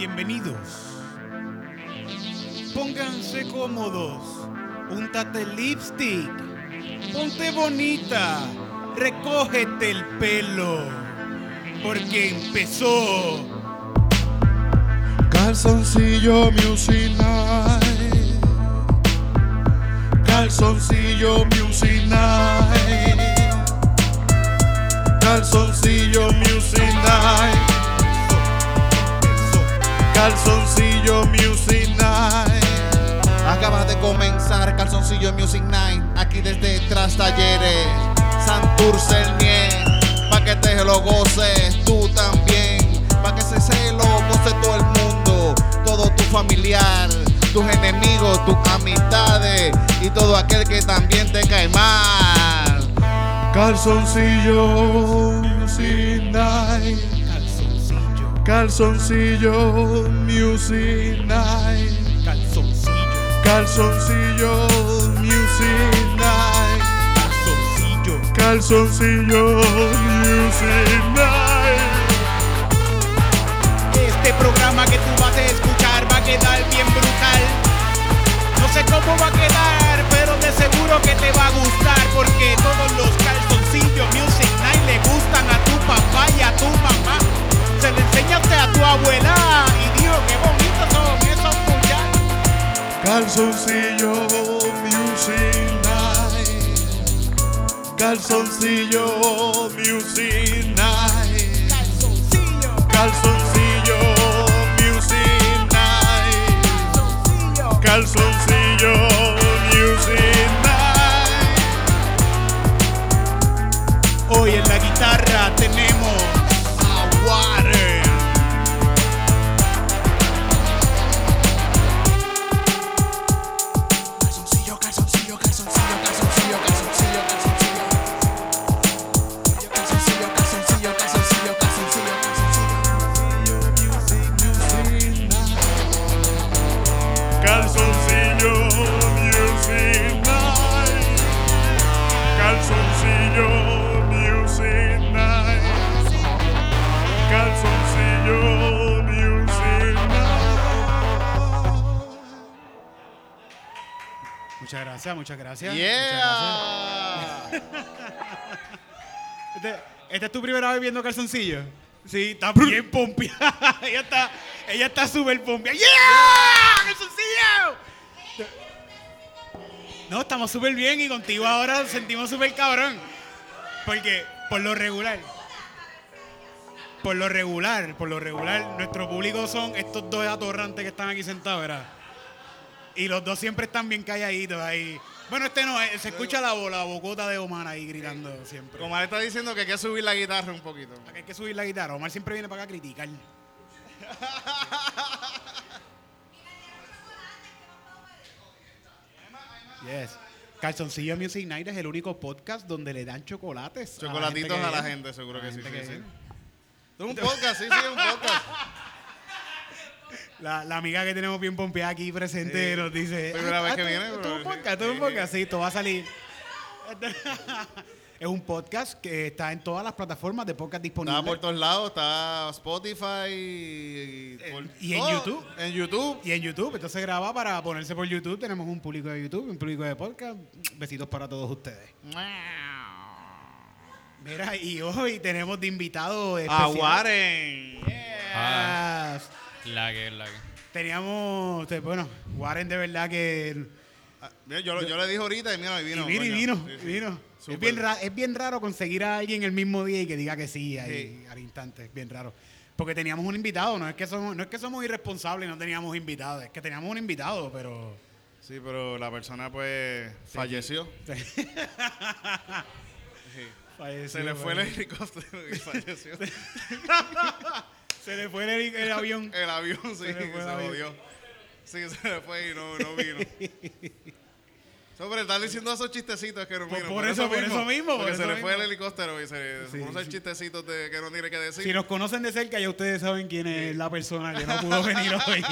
Bienvenidos. Pónganse cómodos. Úntate lipstick. Ponte bonita. Recógete el pelo. Porque empezó. Calzoncillo Music Night. Calzoncillo Music Night. Calzoncillo Music Night. Calzoncillo Music Night. Acaba de comenzar Calzoncillo Music Night. Aquí desde Tras Talleres. Santurce el Niel. Pa' que te lo goces tú también. Pa' que se se lo goce todo el mundo. Todo tu familiar. Tus enemigos, tus amistades. Y todo aquel que también te cae mal. Calzoncillo Music Night. Calzoncillo. Music Night. Calzoncillo. Calzoncillo Music Night. Calzoncillo. Calzoncillo Music Night. Este programa que tú vas a escuchar va a quedar bien brutal. No sé cómo va a quedar, pero de seguro que te va a gustar porque todos los calzoncillos Music Night le gustan a tu papá y a tu mamá. Se le enseñaste a tu abuela y dijo qué bonito son esos muchachos. Calzoncillo Music Night. Calzoncillo Music Night. Calzoncillo, Calzoncillo Music Night. calzoncillo. Calzoncillo Music Night. Hoy en la guitarra tenemos Muchas gracias, muchas gracias. Yeah. Muchas gracias. Este, ¿Esta es tu primera vez viendo calzoncillo? Sí, está bien pompeada. ella está, ella está súper pompeada. ¡Yeah! ¡Calzoncillo! No, estamos súper bien y contigo ahora sentimos súper cabrón. Porque por lo regular, por lo regular, por lo regular, nuestro público son estos dos atorrantes que están aquí sentados, ¿verdad? Y los dos siempre están bien calladitos ahí. Bueno, este no, eh, se escucha la, la bocota de Omar ahí gritando siempre. Omar está diciendo que hay que subir la guitarra un poquito. Hay que subir la guitarra. Omar siempre viene para acá a criticar. Yes. Calzoncillo Music Night es el único podcast donde le dan chocolates. a la Chocolatitos gente a la que- gente, seguro que sí. Es un podcast, sí, sí, es un podcast. La, la amiga que tenemos bien pompeada aquí presente Sí. nos dice. Primera "Ah, vez ah, que viene, tú un podcast, tú un podcast. Sí, esto va a salir. es un podcast que está en todas las plataformas de podcast disponibles. Está por todos lados, está Spotify y, por y en todo. YouTube. En YouTube. Y en YouTube, entonces graba para ponerse por YouTube. Tenemos un público de YouTube, un público de podcast. Besitos para todos ustedes. Mira, y hoy tenemos de invitado A especial. Warren. Ah. La que, la que. Teníamos, bueno, Warren de verdad que... Ah, mira, yo, lo- yo le dije ahorita y mira, y vino. y vino, vino, Sí, sí. vino. Es bien, ra- es bien raro conseguir a alguien el mismo día y que diga que sí, ahí, Sí. al instante. Es bien raro. Porque teníamos un invitado, no es que somos, no es que somos irresponsables y no teníamos invitados, es que teníamos un invitado, pero... Sí, pero la persona pues falleció. falleció, Se le fue el helicóptero y falleció. Se le fue el, el avión. El avión sí, Se le fue se, jodió. Sí, se le fue y no, no vino. Sobre estar diciendo esos chistecitos que no Por- vino. por eso- por eso mismo, Porque por se eso le fue el helicóptero y se Sí, conoce sí. chistecitos de, que no tiene que decir. Si nos conocen de cerca, ya ustedes saben quién es la persona que no pudo venir hoy.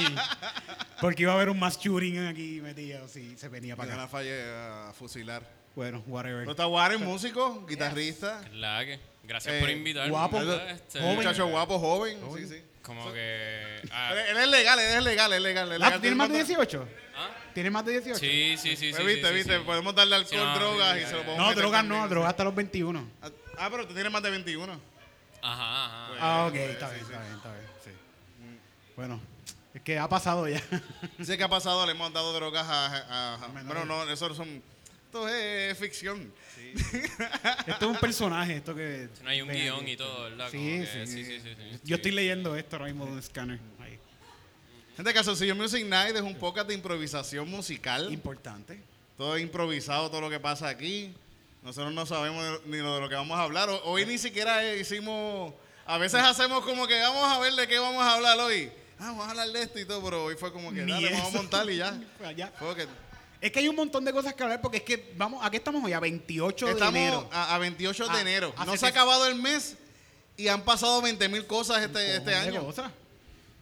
Porque iba a haber un mass shooting aquí metido si se venía para Van a acá. falle a fusilar. Bueno, whatever. No está Warren, músico, guitarrista. La que. Gracias Eh, por invitarme. guapo. ¿verdad? Este, Un muchacho guapo, joven. Sí, sí. como que. ah, Él, él es legal, él es legal, él es legal. él es Ah, legal. ¿Tienes más de 18? ¿ah? ¿Tienes más de 18? Sí, sí, sí. sí, Pues sí, viste, sí, viste, sí. podemos darle alcohol, Sí, no, drogas sí, y ya, se lo podemos No, meter drogas no, drogas hasta los 21. Ah, Ah, pero tú tienes más de 21. Ajá, ajá. Ah, ok, pues, está sí, bien, sí. está bien, está bien. Sí. Bueno, es que ha pasado ya. Sé que ha pasado, le hemos dado drogas a... a- a- bueno, no, eso son... Esto es ficción. Esto es un personaje, esto que... No hay un guion y todo, ¿verdad? Sí, sí, que- sí, sí, sí, sí. Yo estoy leyendo esto ahora mismo de un escáner. Ahí. Gente, Calzoncillo Music Night es un podcast de improvisación musical. Importante. Todo es improvisado, todo lo que pasa aquí. Nosotros no sabemos ni lo de lo que vamos a hablar. Ho- Hoy ni siquiera hicimos... A veces hacemos como que vamos a ver de qué vamos a hablar hoy. Ah, vamos a hablar de esto y todo, pero hoy fue como que dale, vamos a montar y ya. Pues allá. Fue que- Es que hay un montón de cosas que hablar porque es que vamos, ¿a qué estamos hoy? A 28 de enero. a, a 28 de Ah, enero. No se ha acabado el mes y han pasado 20 mil cosas este, este año. cosas.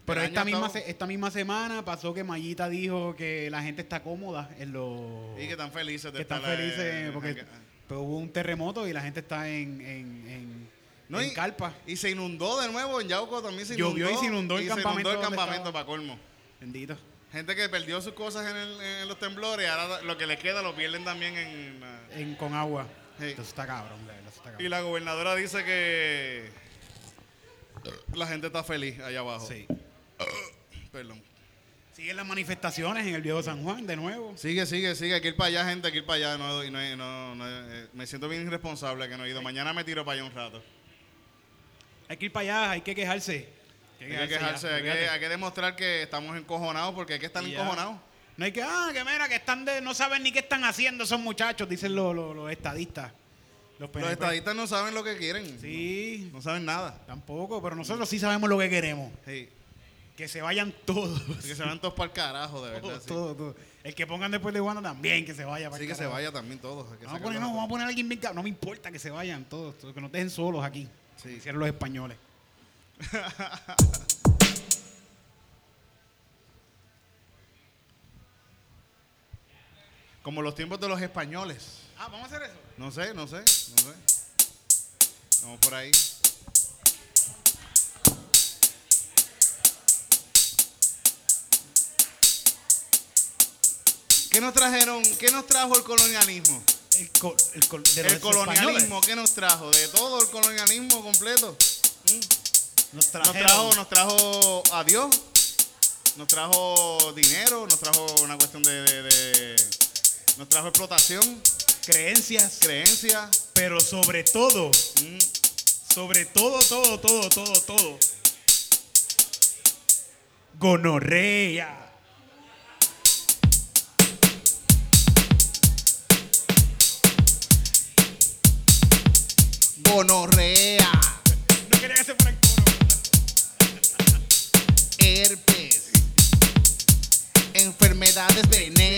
Pero El esta año misma, estaba- se- esta misma semana pasó que Mayita dijo que la gente está cómoda en los... Y que están felices de que están estar, eh, felices porque pues, hubo un terremoto y la gente está en, en, en, No, en y- carpa. Y se inundó de nuevo en Yauco también se inundó. Llovió y se inundó el y campamento el donde campamento estaba. para colmo. Bendito. Gente que perdió sus cosas en, el- en los temblores, ahora lo que les queda lo pierden también en... con agua. Sí. Eso está cabrón, verdad, eso está Y cabrón. la gobernadora dice que la gente está feliz allá abajo. Sí. Perdón. Siguen las manifestaciones en el viejo San Juan de nuevo. Sigue, sigue, sigue. Hay que ir para allá, gente. Hay que ir para allá. No, y no, no- no eh, me siento bien irresponsable que no he ido. Mañana me tiro para allá un rato. Hay que ir para allá, hay que quejarse. Hay que quejarse, hay que, olvídate. hay que demostrar que estamos encojonados porque hay que estar encojonados. No hay que, ah, que mira, que están de, no saben ni qué están haciendo esos muchachos, dicen los, los, los estadistas. Los, estadistas no saben lo que quieren. Sí, No saben nada. tampoco, pero nosotros sí sabemos lo que queremos. Sí. Que se vayan todos. Que se van todos para el carajo, de verdad. Todos, sí. todos, todos. El que pongan después de Wanda también, que se vaya. para Así el que se carajo. vaya también todos. que Vamos a, poner, no, vamos a poner a alguien bien No me importa que se vayan todos, todos, que nos dejen solos aquí. Sí. Hicieron los españoles. Como los tiempos de los españoles. Ah, vamos a hacer eso. No sé, no sé, no sé. Vamos por ahí. ¿Qué nos trajeron? ¿Qué nos trajo el colonialismo? El, col- el, col- de los El colonialismo, españoles. ¿qué nos trajo? De todo el colonialismo completo. Nos trajo, nos trajo a Dios, nos trajo dinero, nos trajo una cuestión de, de- de- nos trajo explotación, creencias, creencias. pero sobre todo, mm, sobre todo, todo, todo, todo, todo. Gonorrea. gonorrea, this business.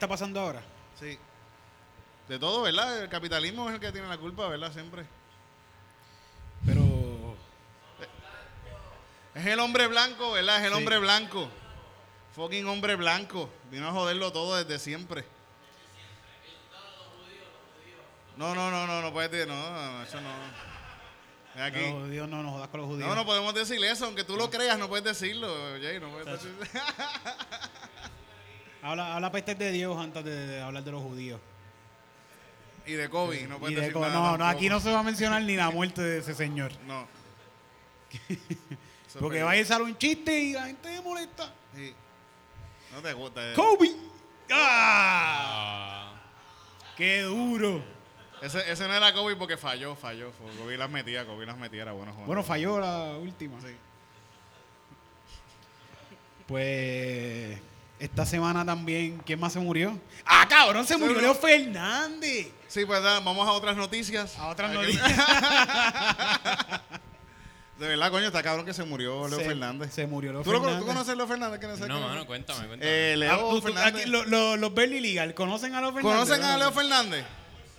Está pasando ahora. Sí. De todo, ¿verdad? El capitalismo es el que tiene la culpa, ¿verdad? Siempre. Pero. Es el hombre blanco, ¿verdad? Es el Sí. hombre blanco. Fucking hombre blanco. Vino a joderlo todo desde siempre. No, no, no, no, no puedes decir, no, eso no. Aquí. Los judíos no nos jodas con los judíos. No, no podemos decir eso, aunque tú lo creas, no puedes decirlo, Jay, no puedes decir. Habla, habla pestes de Dios antes de, de hablar de los judíos. y de Kobe, no Y puedes de decir nada no, no, tampoco. aquí no se va a mencionar ni la muerte de ese señor. No. Porque va a ir a un chiste y la gente se molesta. Sí. No te gusta. eh. ¡Kobe! ¡Ah! Ah, ¡Qué duro! Ese, ese no era Kobe porque falló, falló. Kobe las metía, Kobe las metía, era bueno. jugando. Bueno, falló la última. Sí. Pues esta semana también, ¿quién más se murió? ¡Ah, cabrón! Se murió Leo Fernández. Sí, pues da, vamos a otras noticias. A otras que- noticias. De verdad, coño, está cabrón que se murió Leo Se- Fernández. Se murió Leo ¿Tú, lo, ¿Tú conoces a Leo Fernández? ¿Qué no, sé no, mano, cuéntame, cuéntame. Eh, Ah, Leo tú- tú- Fernández. aquí, lo- lo- los Berly Legal, ¿conocen a Leo Fernández? ¿Conocen a. Leo Fernández?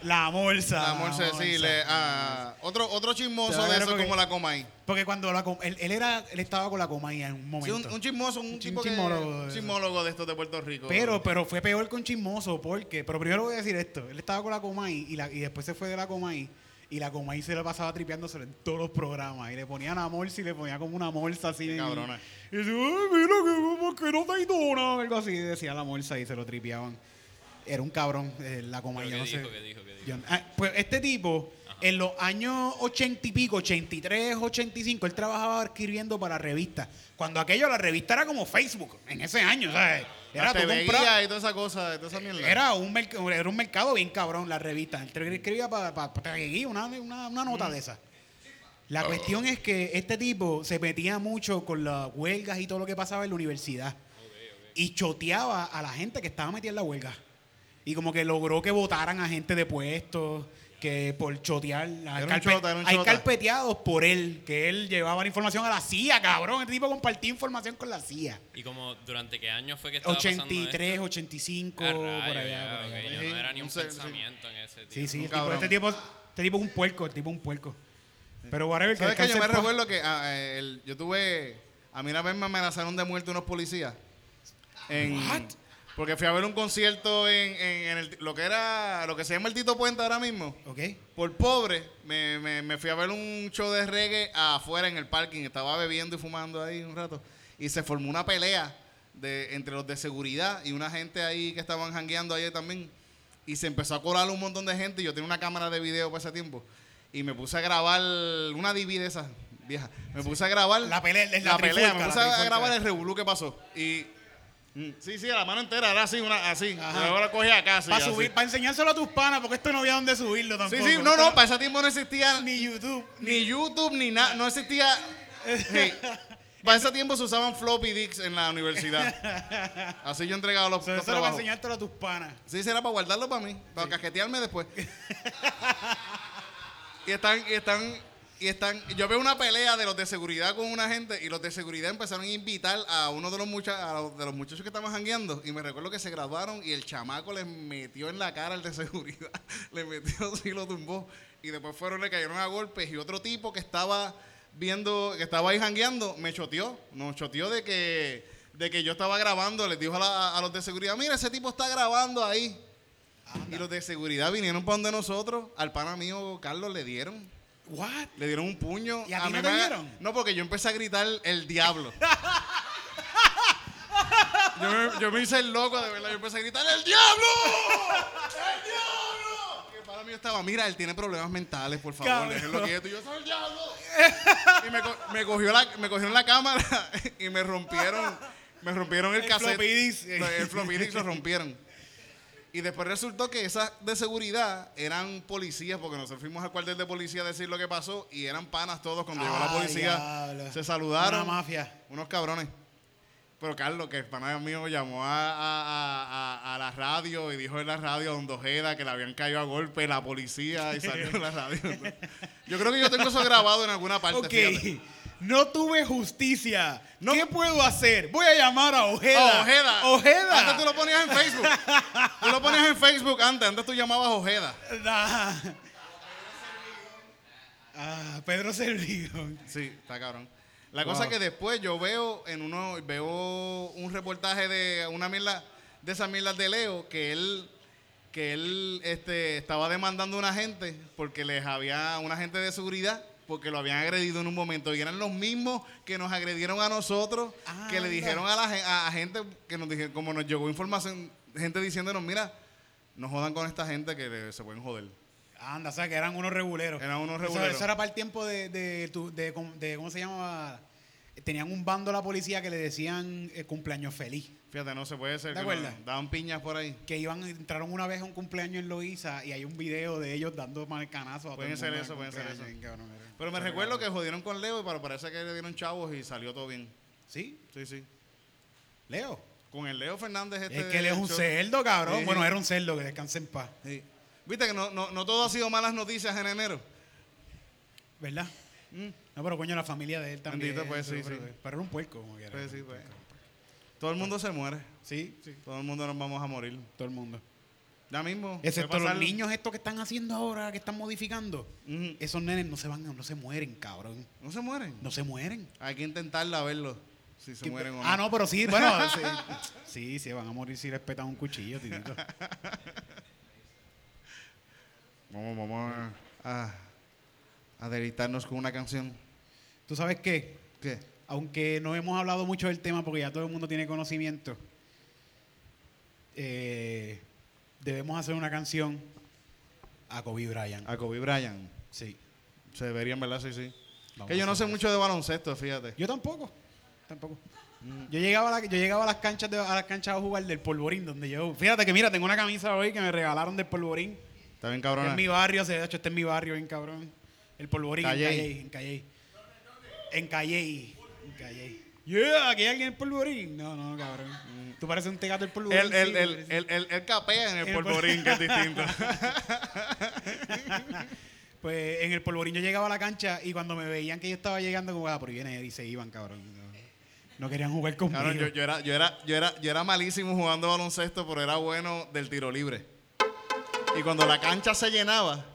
La Morsa. La Morse, sí. Morsa. Le, ah, otro, otro chismoso de eso porque- como la Comay. Porque cuando la, él, él era, él estaba con la Comay en un Sí, momento. un, un chismoso, un, Un tipo que- chismólogo, un chismólogo de estos de Puerto Rico. Pero, pero fue peor con Chismoso, porque, pero primero voy a decir esto, él estaba con la Comay y, la, y después se fue de la Comay y la Comay se la pasaba tripeándose en todos los programas y le ponían a morsa y le ponía como una morsa así. cabrona. Y decía, ay, mira que, ¿por qué no te dona? Algo así decía la morsa y se lo tripeaban. Era un cabrón, eh, la Comay, ¿Pero yo qué no dijo, sé. qué dijo, qué dijo? Yo- ah, pues este tipo, en los años 80 y pico, 83, 85, él trabajaba escribiendo para revistas. Cuando aquello, la revista era como Facebook, en ese año, ¿sabes? La Era compras- Guía y toda esa cosa, toda esa mierda. era un, era un mercado bien cabrón la revista. Él te escribía para una, una, una nota de esa. La cuestión es que este tipo se metía mucho con las huelgas y todo lo que pasaba en la universidad. Y choteaba a la gente que estaba metida en la huelga. Y como que logró que votaran a gente de puestos, que por chotear. Hay, un carpe- chota, era un hay chota. carpeteados por él, que él llevaba la información a la CIA, cabrón. Este tipo compartía información con la CIA. ¿Y como durante qué años fue que estaba 83, 85, pasando por esto? allá. Ah, rayos, por allá, por allá. no era ni un sí. pensamiento en ese Sí, sí, Un el tipo- este, tipo, este tipo es un puerco, el tipo es un puerco. Pero whatever, ¿Sabes que yo me recuerdo que ah, eh, el- yo tuve. A mí una vez me amenazaron de muerte unos policías. En, What? Porque fui a ver un concierto en, en- en el- lo que era. Lo que se llama el Tito Puente ahora mismo. ¿Ok? Por pobre, me, me- me fui a ver un show de reggae afuera en el parking. Estaba bebiendo y fumando ahí un rato. Y se formó una pelea de, entre los de seguridad y una gente ahí que estaban jangueando ahí también. Y se empezó a colar un montón de gente. Y yo tenía una cámara de video para ese tiempo. Y me puse a grabar una DVD de esas viejas. Me puse a grabar La pelea, la la pelea. Me puse a grabar el revolú que pasó. Y. mm, Sí, sí, la mano entera era así, una, así. Ajá. Luego la cogí acá. Para subir, para enseñárselo a tus panas, porque esto no había dónde subirlo Sí, tampoco. sí, no, Esto no, para ese tiempo no existía Ni YouTube. ni YouTube, ni nada, no existía. Para ese tiempo se usaban floppy dicks en la universidad. Así yo entregaba los, Eso los eso era para enseñártelo a tus panas. Sí, sí, era para guardarlo para mí, para casquetearme después. y están, y están, y están. Yo veo una pelea de los de seguridad con una gente y los de seguridad empezaron a invitar a uno de los, mucha- a los- de los muchachos que estaban jangueando. Y me recuerdo que se graduaron y el chamaco les metió en la cara al de seguridad. le metió así, lo tumbó. Y después fueron, le cayeron a golpes. Y otro tipo que estaba viendo, que estaba ahí jangueando, me choteó. Nos choteó de que de que yo estaba grabando, les dijo a, la- a los de seguridad, mira, ese tipo está grabando ahí. Y los de seguridad vinieron para donde nosotros, al pana mío Carlos le dieron. What? Le dieron un puño. ¿Y a no mí te me- dieron? No, porque yo empecé a gritar el diablo. yo, me, yo me hice el loco, de verdad. Yo empecé a gritar ¡El diablo! ¡El diablo! Y el pana mío estaba, mira, él tiene problemas mentales, por favor, déjenlo quieto. Y yo, ¡soy el diablo! y me, co- me cogió la, me cogieron la cámara y me rompieron, me rompieron el, El cassette. floppy disk. El floppy disk lo rompieron. Y después resultó que esas de seguridad eran policías, porque nosotros fuimos al cuartel de policía a decir lo que pasó y eran panas todos. Cuando llegó la Ah, policía, se saludaron. Una mafia. Unos cabrones. Pero Carlos, que el pana mío llamó a, a- a- la radio y dijo en la radio a Don Dojeda que le habían caído a golpe la policía y salió en la radio. Yo creo que yo tengo eso grabado en alguna parte. Ok. No tuve justicia. No- ¿Qué puedo hacer? Voy a llamar a Ojeda. Ojeda. Ojeda. Antes tú lo ponías en Facebook. tú lo ponías en Facebook antes. Antes tú llamabas Ojeda. Ah, Ah, Pedro Servigo. Sí, está cabrón. La cosa Wow. es que después yo veo en uno, veo un reportaje de una mierda, de esas mierdas de Leo, que él, que él este, estaba demandando a una gente porque les había, una gente de seguridad, porque lo habían agredido en un momento. Y eran los mismos que nos agredieron a nosotros, que le dijeron a la a, a gente que nos dijeron, como nos llegó información, gente diciéndonos, mira, no jodan con esta gente que le- se pueden joder. Anda, o sea, que eran unos reguleros. Eran unos reguleros. Eso, era para el tiempo de, de, tu- de, com- de- ¿cómo se llama? Tenían un bando la policía que le decían eh, cumpleaños feliz. Fíjate, no se puede ser. ¿Te acuerdas? daban piñas por ahí. Que iban, entraron una vez a un cumpleaños en Loíza y hay un video de ellos dando marcanazos a todo Pueden el ser mundo eso, pueden ser eso. Cabrón. Pero me recuerdo que jodieron con Leo, pero parece que le dieron chavos y salió todo bien. ¿Sí? Sí, sí. Leo. Con el Leo Fernández este. Es que él es un cerdo, cabrón. Sí. Bueno, era un cerdo, que descanse en paz. Sí. Viste que no, no, no todo ha sido malas noticias en enero. ¿Verdad? Mm. No, pero coño, la familia de él también. Bendito, pues, sí, sí. pero era un puerco, como quiera. Pues sí, pues. Todo el mundo se muere. Sí, sí. Todo el mundo nos vamos a morir. Todo el mundo. Ya mismo. Excepto los niños estos que están haciendo ahora, que están modificando. Esos nenes no se van, no se mueren, cabrón. No se mueren. No se mueren. Hay que intentarla a verlo. Si se mueren o no. Ah, no, pero sí, bueno, sí, sí, sí, van a morir si les petan un cuchillo, titito. Vamos, vamos a, a, a deleitarnos con una canción. ¿Tú sabes qué? ¿Qué? Aunque no hemos hablado mucho del tema porque ya todo el mundo tiene conocimiento, eh, debemos hacer una canción a Kobe Bryant. A Kobe Bryant. Sí. Se deberían, ¿verdad? Sí, sí. Vamos que yo no sé mucho de baloncesto, fíjate. Yo tampoco. Tampoco. Yo llegaba, a la- yo llegaba a las canchas de, a las canchas a jugar del polvorín donde yo. Fíjate que mira, tengo una camisa hoy que me regalaron del polvorín. Está bien, En cabrón. mi barrio, se de hecho, este es mi barrio, bien cabrón. El polvorín Calley. en Calley. En Calley. En Calley. Yeah, aquí hay alguien en el polvorín. No, no, cabrón. Tú pareces un tegato del polvorín. Sí, él, pareces- él, él- él capea en el el polvorín, que es distinto. Pues en el polvorín yo llegaba a la cancha y cuando me veían que yo estaba llegando, como, ah, por ahí viene él y se iban, cabrón. No, querían jugar conmigo. Cabrón, yo, yo era, yo, era, yo, era, yo era malísimo jugando baloncesto, pero era bueno del tiro libre. Y cuando la cancha se llenaba,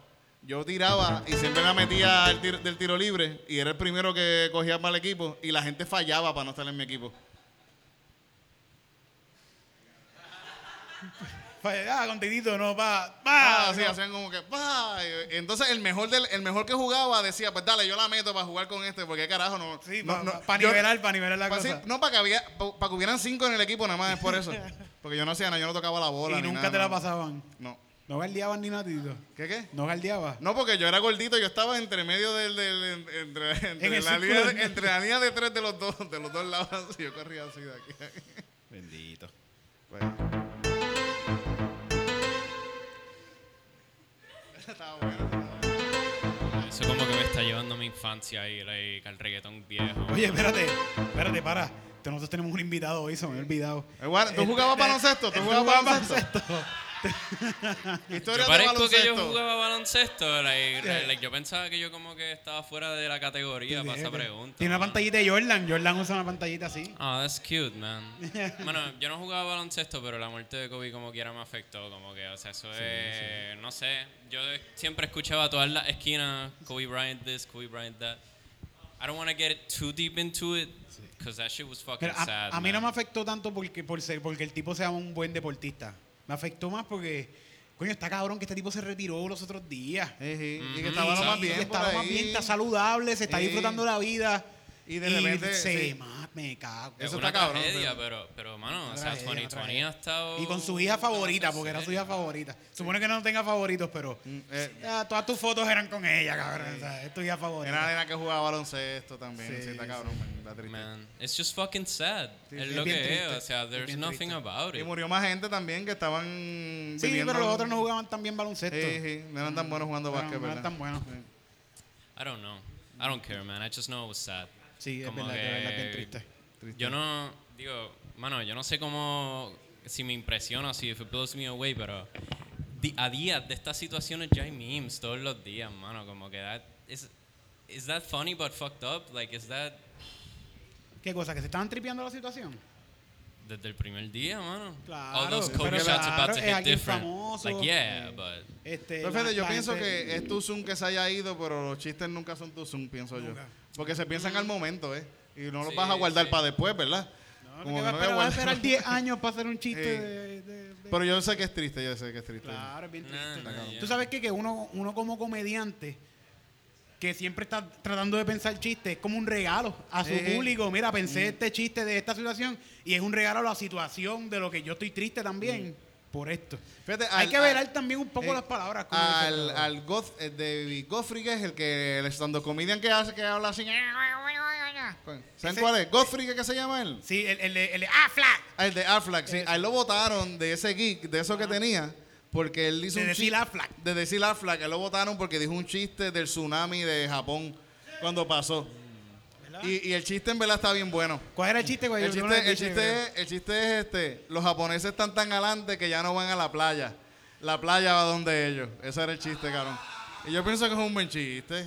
yo tiraba y siempre la metía tiro- del tiro libre y era el primero que cogía el equipo y la gente fallaba para no estar en mi equipo. Ah, con Titito, no, pa. Ah, pa así no. hacían como que ¡pa! Y Entonces el mejor del, el mejor que jugaba decía, pues dale, yo la meto para jugar con este, porque carajo no. Sí, no, para no, nivelar, para nivelar la pa- cosa. sí, no, para que, había, pa- que hubieran cinco en el equipo nada más, es por eso. Porque yo no hacía nada, yo no tocaba la bola. y ni nunca nada, te la pasaban. No. No galdeaban ni nada, Titito. ¿Qué qué? No galdeaba. No, porque yo era gordito, yo estaba entre medio del, del- en- entre, entre la línea de- de, entre la línea de tres de los dos, de los dos lados, así, yo corría así de aquí. a aquí. Bendito. Pues. Estaba bueno, estaba bueno. Eso como que me está llevando a mi infancia ahí, like, al reggaetón viejo. Oye, espérate, espérate, para. Nosotros tenemos un invitado hoy, se me había olvidado. Eh, Juan, ¿Tú jugabas baloncesto? ¿Tú ¿Tú jugabas jugabas baloncesto? Yo parezco que yo baloncesto. jugaba baloncesto. like, Yeah. like, yo pensaba que yo como que estaba fuera de la categoría para esa pregunta. Tiene una man. pantallita de Jordan. Jordan usa una pantallita así. Ah, that's cute, man. bueno, yo no jugaba baloncesto, pero la muerte de Kobe como quiera me afectó. Como que, o sea, eso es... No sé. Yo siempre escuchaba a todas las esquinas Kobe Bryant this, Kobe Bryant that. I don't want to get too deep into it because that shit was fucking Pero a, sad. a mí no me man. afectó tanto porque, por ser, porque el tipo sea un buen deportista. Me afectó más porque, coño, está cabrón que este tipo se retiró los otros días. Y que estaba lo más bien. por lo más ahí. bien, está saludable, se está disfrutando la vida. Y de repente, se sí. ma- me cago. Es Eso una está cabrón, tragedia, pero- pero, mano, o sea, tragedia, una 2020 ha estado. Y con su hija favorita, porque era su hija favorita. Supone que no tenga favoritos, pero Mm, eh, todas tus fotos eran con ella, cabrón. O sea, es tu hija Era la favorita. nena que jugaba baloncesto también. Sí, Sí, está cabrón, man, está triste. Man, it's just fucking sad. Sí, es sí, lo es bien que triste, es, o sea, es there's nothing triste. about Y it. murió más gente también que estaban Sí, viviendo- pero los otros no jugaban tan bien baloncesto. Sí, sí, no eran tan buenos jugando No, básquet, no eran tan buenos. I don't know. I don't care, man. I just know it was sad. Sí, es verdad, que es verdad, bien triste. Triste. Yo no, digo, mano, yo no sé cómo, si me impresiona, si if it blows me away, pero a días de estas situaciones ya hay memes todos los días, mano, como que that, is, is that funny but fucked up? Like, is that ¿Qué cosa? ¿Que se estaban tripeando la situación? Desde el primer día, mano? Claro, All those pero Kobe shots claro, about to es hit different. famoso. Like, yeah, but... Este, Pero fíjate, yo la pienso que es tu Zoom que se haya ido, pero los chistes nunca son tu Zoom, pienso yo. Porque se piensan al momento, ¿eh? Y no los Sí, vas a guardar sí. para después, ¿verdad? No, Como no esperar, voy a va a guardar. esperar 10 años para hacer un chiste Sí. de, de- de- Pero yo sé que es triste, yo sé que es triste. Claro, es bien Nah, triste. nah, yeah. Tú sabes que, que uno, uno como comediante que siempre está tratando de pensar chistes es como un regalo a su Sí. público. Mira, pensé este chiste de esta situación y es un regalo a la situación de lo que yo estoy triste también por esto. Fíjate, Hay al- que al- velar también un poco eh, las palabras. como Al, al Goth, eh, David Godfrey, que es el que el estando comedian que hace, que habla así. ¿Saben Ese- cuál es? Godfrey, ¿qué se llama él? Sí, el, el, de- el de ¡Ah, flag! Ah, el de Aflac, sí. Ese. A él lo votaron de ese geek, de eso que tenía, porque él hizo De un decir chiste. Aflac. De decir Aflac. Él lo votaron porque dijo un chiste del tsunami de Japón cuando pasó. Y, y el chiste en verdad está bien bueno. ¿Cuál era el chiste, güey? El no chiste, el, chiste es, el chiste es este, los japoneses están tan adelante que ya no van a la playa. La playa va donde ellos. Ese era el chiste, cabrón. Y yo pienso que es un buen chiste.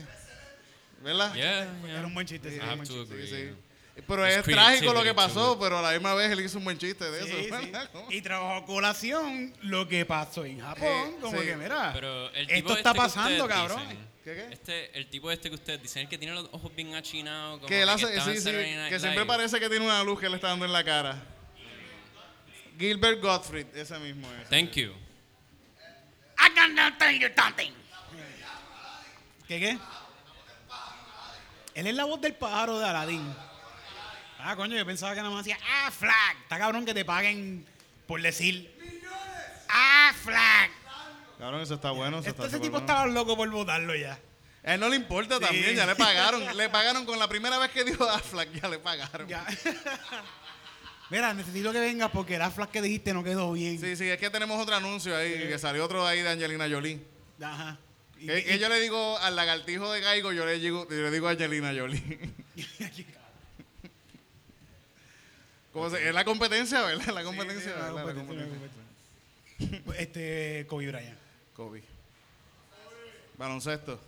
¿Verdad? Yeah. Era un buen chiste. sí, I era un buen chiste. Sí. Pero es trágico lo que pasó, pero a la misma vez él hizo un buen chiste de Sí, eso. Y trajo a colación lo que pasó en Japón. Eh, como sí. que, mira, Pero el esto tipo está este que pasando, cabrón. dicen, ¿Qué, qué? Este, el tipo este que ustedes dicen, el que tiene los ojos bien achinados. como Que él hace, sí, sí, Night que siempre parece que tiene una luz que le está dando en la cara. Gilbert Gottfried, ese mismo es. Thank you. I gotta tell you something. ¿Qué qué? Él es la voz del pájaro de Aladdin. Ah, coño, yo pensaba que nada más hacía ah, flag. Está cabrón que te paguen por decir ah, flag. Cabrón, eso está bueno. Eso está ese tipo bueno. estaba loco por votarlo ya. A él no le importa Sí. también, ya le pagaron. le pagaron con la primera vez que dijo Affleck, ya le pagaron. Ya. Mira, necesito que vengas porque la flag que dijiste no quedó bien. Sí, sí, es que tenemos otro anuncio ahí, que salió otro ahí de Angelina Jolie. Ajá. Y- Que, yo le digo al lagartijo de Gaigo, yo le digo, yo le digo a Angelina Jolie. Se- es la competencia, ¿verdad? La competencia, Sí, sí, la ¿verdad? La competencia, la competencia. Este, Kobe Bryant. Kobe. Baloncesto.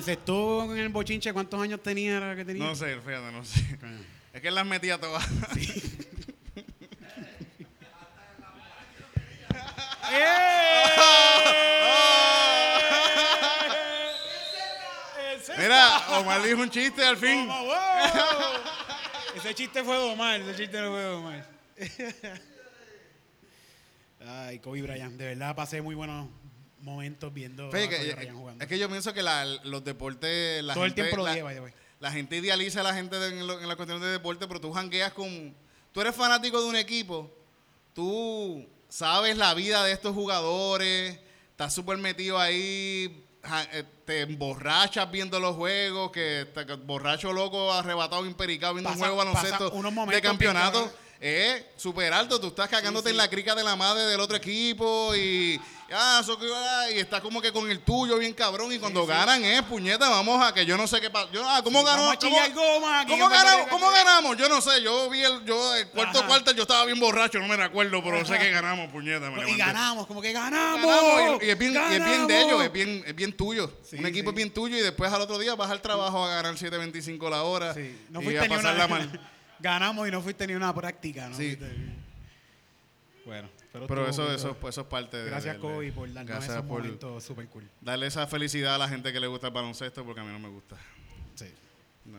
Le encestó en el bochinche, ¿cuántos años tenía que tenía? No sé, fíjate, no sé. Es que las metía todas. Mira, Omar dijo un chiste al fin. Wow. Ese chiste fue de Omar, ese chiste no fue de Omar. Ay, Kobe Bryant, de verdad pasé muy buenos momentos viendo Fíjate a que- jugando. es que yo pienso que la- los deportes. La Todo el gente, tiempo lo the way. la gente idealiza a la gente de- en, lo- en la cuestión de deporte, pero tú jangueas con. Tú eres fanático de un equipo, tú sabes la vida de estos jugadores, estás súper metido ahí, eh, te emborrachas viendo los juegos, que te- que borracho loco, arrebatado, impericado viendo Pasa- un juego baloncesto de campeonato. cabrones. Es súper alto, tú estás cagándote sí. en la crica de la madre del otro equipo y, ah, que- y estás como que con el tuyo bien cabrón y cuando ganan es puñeta, vamos a que yo no sé qué pasa. Yo, ah, ¿Cómo ganó? ¿Cómo, chillar goma, aquí ¿cómo en ganamos? ¿Cómo ganamos? Yo no sé, yo vi el, yo el cuarto cuarto, yo estaba bien borracho, no me recuerdo, pero sé que ganamos, puñeta. me y ganamos, como que ganamos. Ganamos, y, y es bien, y es bien de ellos, es bien, es bien tuyo. Sí, Un equipo es bien tuyo y después al otro día vas al trabajo a ganar 7.25 la hora Sí, no y a ni una pasarla mal. Ganamos y no fuiste ni una práctica, ¿no? Sí. Bueno, pero, eso, eso, es parte de... Gracias, de- Kobe, por darnos gracias esos por momentos súper cool. darle esa felicidad a la gente que le gusta el baloncesto porque a mí no me gusta. Sí. No.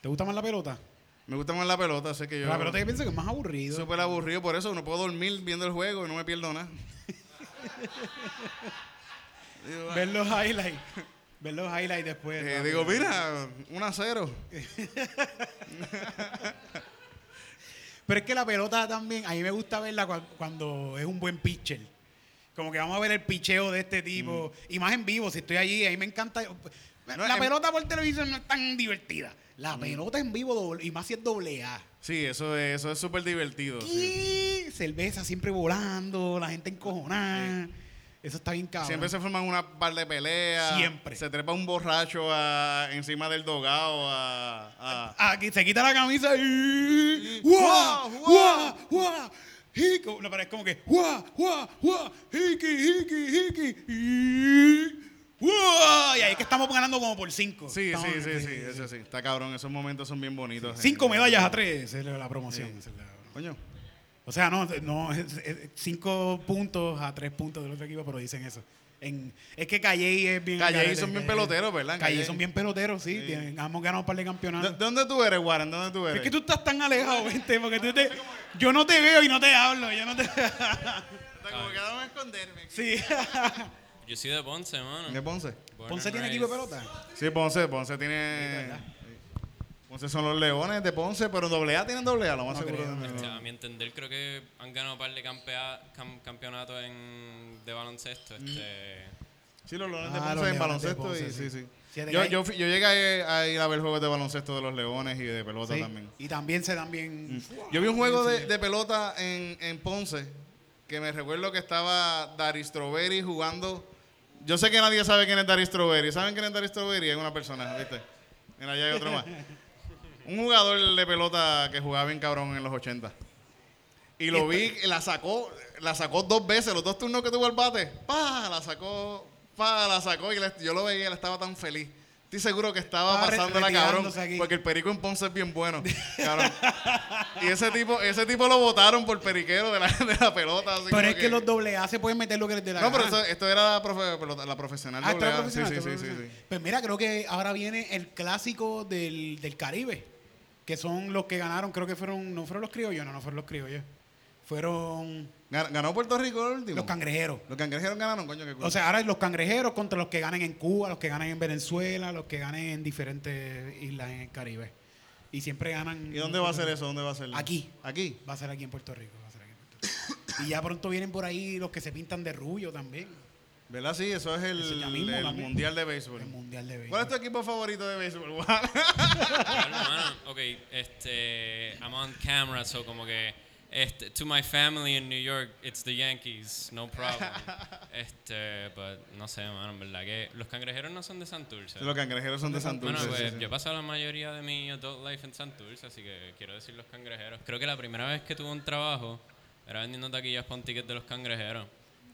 ¿Te gusta más la pelota? Me gusta más la pelota, sé que yo... La pelota yo pienso que es más aburrido. Súper aburrido, por eso no puedo dormir viendo el juego y no me pierdo nada. digo, Ver los highlights. Ver los highlights después. eh, digo, mira, 1 a 0. Pero es que la pelota también, a mí me gusta verla cua- cuando es un buen pitcher. Como que vamos a ver el picheo de este tipo. Y más en vivo, si estoy allí, ahí me encanta. No, la en- pelota por televisión no es tan divertida. La pelota en vivo, doble- y más si es doble A. Sí, eso es eso es súper divertido. sí. Y cerveza siempre volando, la gente encojonada. Eso está bien cabrón. Siempre se forman una par de peleas. Siempre. Se trepa un borracho a- encima del dogado a, a- Aquí se quita la camisa y. ¡Guau, ¡Guau! guau! Hiki. No, pero es como que. ¡Guau! ¡Guau! ¡Guau! ¡Hiki! ¡Hiki! ¡Hiki! y-. Y ahí es que estamos ganando como por cinco. Sí, Estamos- sí, sí, sí, eso sí. Está cabrón, esos momentos son bien bonitos. Cinco medallas a tres esa es la promoción. esa es la- Coño. O sea, no, no cinco puntos a tres puntos del otro equipo, pero dicen eso. En, es que Calle es bien. Calle son bien peloteros, ¿verdad? Calle Calle. son bien peloteros, sí. tienen- hemos ganado un par de ¿De, campeonatos. de dónde tú eres, Warren? ¿De dónde tú eres? Es que tú estás tan alejado, vente, porque tú te, yo no te veo y no te hablo. Yo no te. Como que a esconderme. sí. Yo soy de Ponce, mano. ¿De Ponce? Born Ponce tiene equipo de pelota. Sí, Ponce, Ponce tiene... Ponce son los leones de Ponce, pero doble A tienen doble A, lo más No seguro. creo, no. Este, a mi entender, creo que han ganado un par de campea- cam- campeonatos en, de baloncesto. Este, Sí, los Leones de Ah, Ponce en baloncesto. Ponce, y, sí, sí. sí. Yo, yo, llegué a, a ir a ver juegos de baloncesto de los Leones y de pelota Sí, también. Y también se dan bien. Yo vi un juego de, pelota en, en Ponce que me recuerdo que estaba Dari Strawberry jugando. Yo sé que nadie sabe quién es Dari Strawberry. ¿Saben quién es Dari Strawberry? Es una persona, ¿viste? Mira, allá hay otro más. Un jugador de pelota que jugaba bien cabrón en los 80. Y lo vi, y la sacó, la sacó dos veces, los dos turnos que tuvo el bate. Pa, la sacó, pa, la sacó y le- yo lo veía, él estaba tan feliz. Estoy seguro que estaba Estaba re- pasándola cabrón. aquí. Porque el perico en Ponce es bien bueno. cabrón. Y ese tipo, ese tipo lo votaron por periquero de la, de la pelota. así Pero es que los doble A se pueden meter lo que les dé la No, pero esto, esto era la, profe- la profesional Ah, doble A. profesional, Sí, sí, sí. Pues mira, creo que ahora viene el clásico del, del Caribe, que son los que ganaron, creo que fueron, no fueron los criollos, no, no fueron los criollos, fueron Gan- ¿Ganó Puerto Rico el último? los cangrejeros. Los cangrejeros ganaron, coño, qué cool. O sea, ahora los cangrejeros contra los que ganan en Cuba, los que ganan en Venezuela, los que ganan en diferentes islas en el Caribe. Y siempre ganan. ¿Y dónde va a ser eso? ¿Dónde va a ser? Aquí. ¿Aquí? Va a ser aquí en Puerto Rico. Va a ser aquí en Puerto Rico. y ya pronto vienen por ahí los que se pintan de rubio también. ¿Verdad? Sí, eso es el, ya mismo el. Mundial de Béisbol. El Mundial de ¿Cuál es tu Béisbol. equipo favorito de béisbol? Bueno, mano, ok, este, I'm on camera, so como que, este, to my family in New York, it's the Yankees, no problem. Este, but no sé, mano, en verdad que los cangrejeros no son de Santurce. los cangrejeros son de Santurce. Bueno, pues sí, sí. yo he pasado la mayoría de mi adult life en Santurce, así que quiero decir los cangrejeros. Creo que la primera vez que tuve un trabajo era vendiendo taquillas para un ticket de los cangrejeros.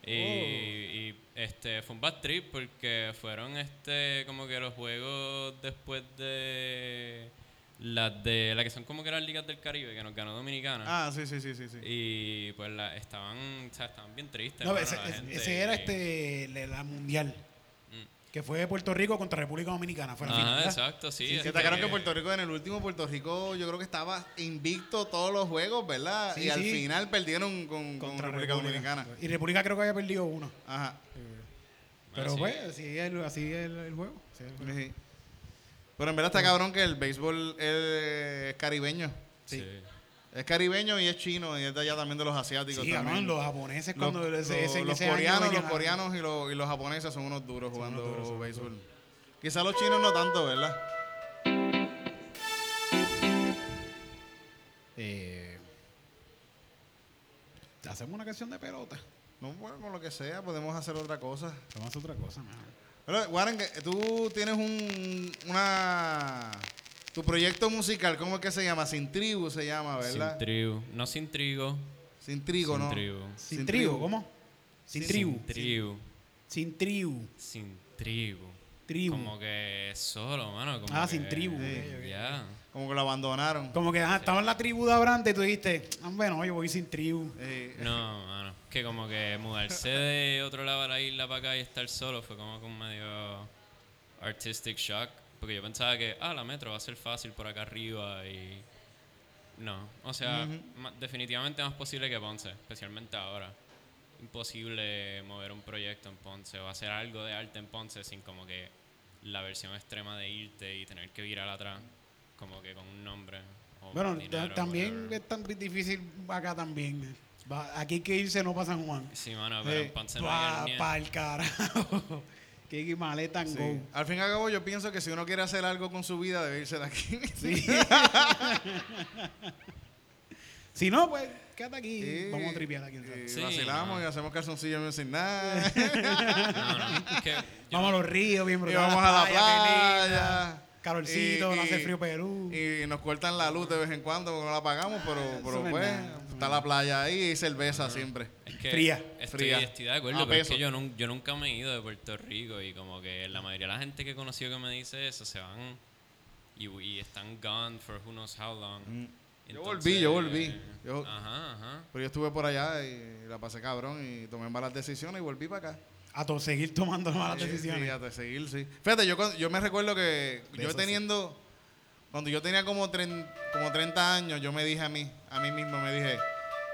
Y, y, este fue un bad trip porque fueron este como que los juegos después de las de la que son como que las ligas del Caribe que nos ganó Dominicana. Ah, sí, sí, sí, sí. sí. Y pues la, estaban, o sea, estaban bien tristes. No, ese, la ese- gente, ese era y- este la mundial. Que fue de Puerto Rico contra República Dominicana. Fue la Ajá, final. exacto, sí. Sí, este, destacaron que Puerto Rico en el último Puerto Rico yo creo que estaba invicto todos los juegos, ¿verdad? Sí, y al final perdieron con, República Dominicana. Y República creo que había perdido uno. Ajá. Pero sí. pues, así es el, así es el, el juego. así es el juego. Sí. Pero en verdad está cabrón que el béisbol es caribeño. Sí. Es caribeño y es chino y es de allá también de los asiáticos Sí, también. los japoneses cuando ese, los- ese- en los ese año coreanos, los coreanos y los, y los japoneses son unos duros jugando unos duros, béisbol. Quizás los chinos no tanto, ¿verdad? Eh, hacemos una canción de pelota. No, bueno, con lo que sea, podemos hacer otra cosa. A hacer otra cosa, mano. Pero, Warren, que tú tienes un, una... Tu proyecto musical, ¿cómo es que se llama? Sin tribu se llama, ¿verdad? Sin trigo. No sin trigo. Sin trigo, sin ¿no? trigo. Sin, Sin trigo, tribu. ¿cómo? Sin, Sin tribu. Sin trigo. Sin tribu. Sin trigo. Tribu. Como que solo, mano. como Ah, que- sin tribu. Ya. Como que lo abandonaron. Como que ah, estaba en la tribu de Abrante y tú dijiste, ah, bueno, yo voy sin tribu. Eh, No, mano. Que como que mudarse de otro lado a la isla para acá y estar solo fue como que un medio artistic shock. Porque yo pensaba que, ah, la metro va a ser fácil por acá arriba y... No, o sea, ma- definitivamente más posible que Ponce, especialmente ahora. Imposible mover un proyecto en Ponce o hacer algo de arte en Ponce sin como que la versión extrema de irte y tener que virar atrás, como que con un nombre. o Bueno, dinero, ta- también whatever. es tan difícil acá también. Aquí hay que irse, no para San Juan. Sí, mano, pero Sí. en Ponce no hay Pa, pa el carajo. And sí. go. Al fin y al cabo, yo pienso que si uno quiere hacer algo con su vida, debe irse de aquí. Sí. si no, pues quédate aquí. Sí. Vamos a tripear aquí. Y ¿sabes? Sí, vacilamos no. y hacemos calzoncillo music nada. No, no, es que yo- Vamos a los ríos, bien y brutal. vamos a la qué playa. Calorcito, Y- no hace frío Perú. Y nos cortan la luz de vez en cuando porque no la apagamos, pero, pero no es pues nada, está es la playa ahí y cerveza siempre. es que Fría. Estoy, Fría. estoy de acuerdo, pero es que yo, nun- yo nunca me he ido de Puerto Rico y como que la mayoría de la gente que he conocido que me dice eso se van y, y están gone for who knows how long. Mm. Yo volví, yo volví. Yo- Ajá, ajá. Pero yo estuve por allá y la pasé cabrón y tomé malas decisiones y volví para acá. A to- seguir tomando malas Sí, decisiones. Sí, hasta seguir, sí. Fíjate, yo, yo me recuerdo que De yo sí. teniendo, cuando yo tenía como, tren- como 30 años, yo me dije a mí, a mí mismo, me dije,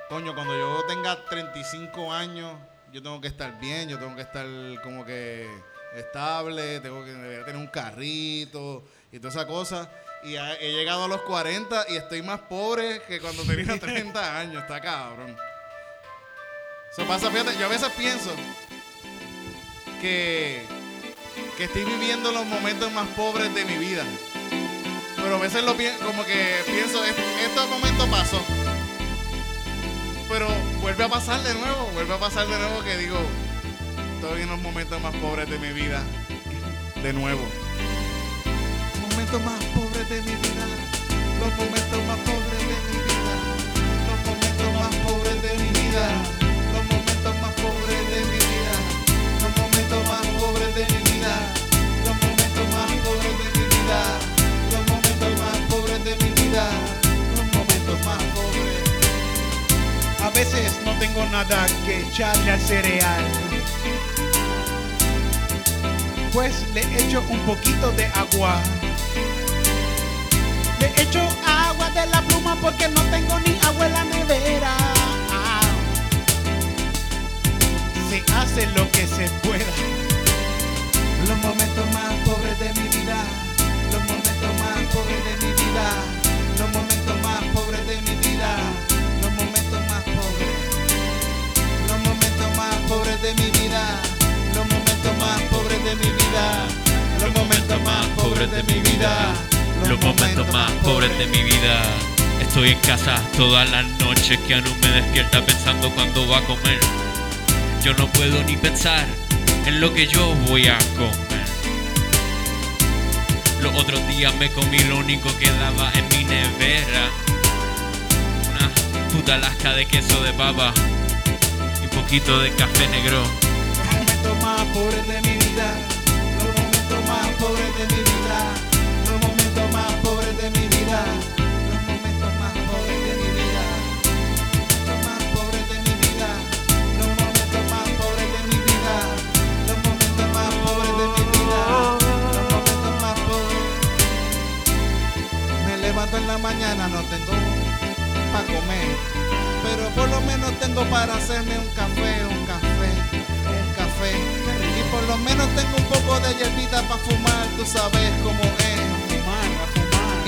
coño, cuando yo tenga 35 años, yo tengo que estar bien, yo tengo que estar como que estable, tengo que tener un carrito y toda esa cosa. Y ha- he llegado a los 40 y estoy más pobre que cuando tenía 30 años, está cabrón. Eso pasa, fíjate, yo a veces pienso, que, que estoy viviendo los momentos más pobres de mi vida. Pero a veces lo como que pienso, "Est- este momento pasó. Pero vuelve a pasar de nuevo, vuelve a pasar de nuevo que digo, estoy en los momentos más pobres de mi vida. De nuevo. Los momentos más pobres de mi vida. Los momentos más pobres de mi vida. Los momentos más pobres de mi vida. Los momentos más pobres. A veces no tengo nada que echarle al cereal. Pues le echo un poquito de agua. Le echo agua de la pluma porque no tengo ni agua en la nevera. Se hace lo que se pueda. Los momentos más pobres de mi vida. Pobres de mi vida. Los momentos más pobres de mi vida. Estoy en casa todas las noches que Anu me despierta pensando cuándo va a comer. Yo no puedo ni pensar en lo que yo voy a comer. Los otros días me comí lo único que daba en mi nevera. Una puta lasca de queso de papa y un poquito de café negro. Los momentos más pobres de mi vida. Los momentos más pobres de mi vida. En la mañana, no tengo para comer. Pero por lo menos tengo para hacerme un café, un café, un café. Y por lo menos tengo un poco de hierbita para fumar, tú sabes cómo es.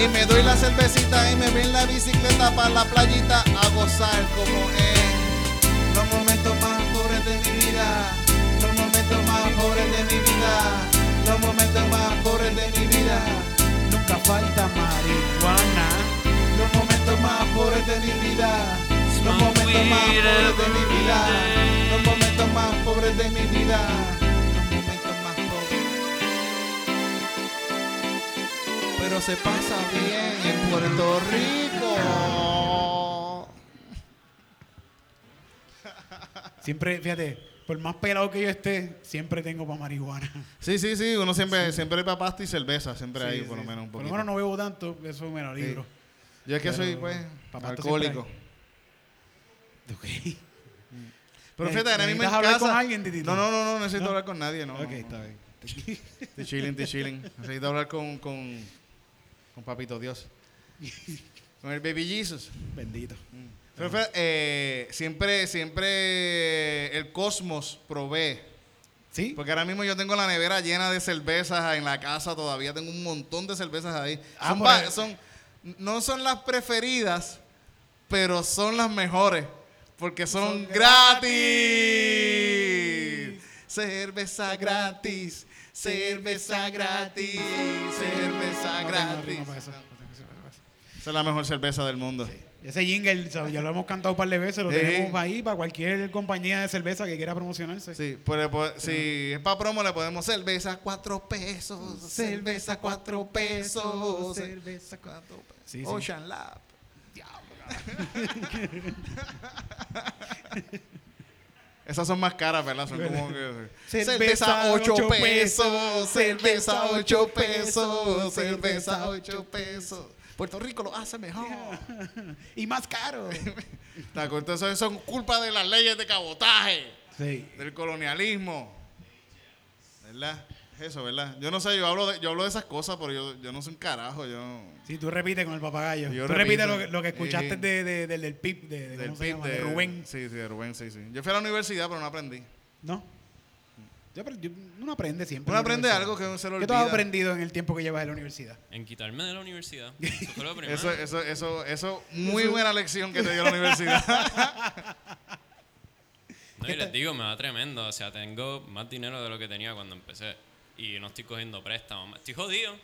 Y me doy la cervecita y me voy en la bicicleta para la playita a gozar como es. Los momentos más pobres de mi vida. Los momentos más pobres de mi vida. Los momentos más pobres de mi vida. Falta marihuana. Los momentos más pobres de mi vida. Los momentos más pobres de mi vida. Los momentos más pobres de mi vida. Los momentos más pobres. Pero se pasa bien en Puerto Rico. Siempre, fíjate, por más pelado que yo esté, siempre tengo para marihuana. Sí, sí, sí. Uno siempre, siempre hay para pasta y cerveza. Siempre hay, Sí, por lo menos un Por poquito. lo menos no bebo tanto, eso me lo libro. Yo es que Pero, soy, pues, alcohólico. Ok. Pero fíjate, ahora mismo en ¿necesitas hablar casa... con alguien? No, no, no, no necesito ¿No? hablar con nadie, no. ok, no, está bien. Estoy chilling, estoy chilling. Necesito hablar con, con, con Papito Dios. Con el Baby Jesus. Bendito. Pero, eh, siempre, siempre el cosmos provee. ¿Sí? Porque ahora mismo yo tengo la nevera llena de cervezas en la casa, todavía tengo un montón de cervezas ahí. Ah, Son no son las preferidas, pero son las mejores. Porque son, Son gratis. gratis. Cerveza gratis. Cerveza gratis. Cerveza gratis. Esa es la mejor cerveza del mundo. Ese jingle, ya lo hemos cantado un par de veces, lo Sí. tenemos ahí para cualquier compañía de cerveza que quiera promocionarse. Sí, pues, pues, si es para promo le podemos cerveza cuatro pesos, cerveza cuatro pesos, cerveza cuatro pesos. Sí. Ocean Lab. Esas son más caras, ¿verdad? Son como que... Cerveza, Cerveza ocho 8 pesos, cerveza 8 pesos, cerveza 8 pesos. Puerto Rico lo hace mejor. y más caro. ¿Te acuerdas? Eso, eso es culpa de las leyes de cabotaje. sí. del colonialismo. ¿Verdad? Eso, ¿verdad? Yo no sé, yo hablo de, yo hablo de esas cosas, pero yo, yo no soy un carajo. Yo, Sí, tú repites con el papagayo. Yo tú repites lo que, lo que escuchaste Sí. de, de- del, del PIP, de, de- del ¿cómo se PIB llama? De, Rubén. Sí, sí, de Rubén, sí, sí. Yo fui a la universidad, pero no aprendí. ¿No? Yo, yo- uno aprende siempre. Uno aprende algo que se lo ¿Qué tú has olvida. aprendido en el tiempo que llevas en la universidad? En quitarme de la universidad. Eso fue lo primero. Eso, eso, eso, eso, muy buena lección que te dio la universidad. No, No, y ¿Qué les digo, me va tremendo. O sea, tengo más dinero de lo que tenía cuando empecé. Y no estoy cogiendo préstamos. Estoy jodido.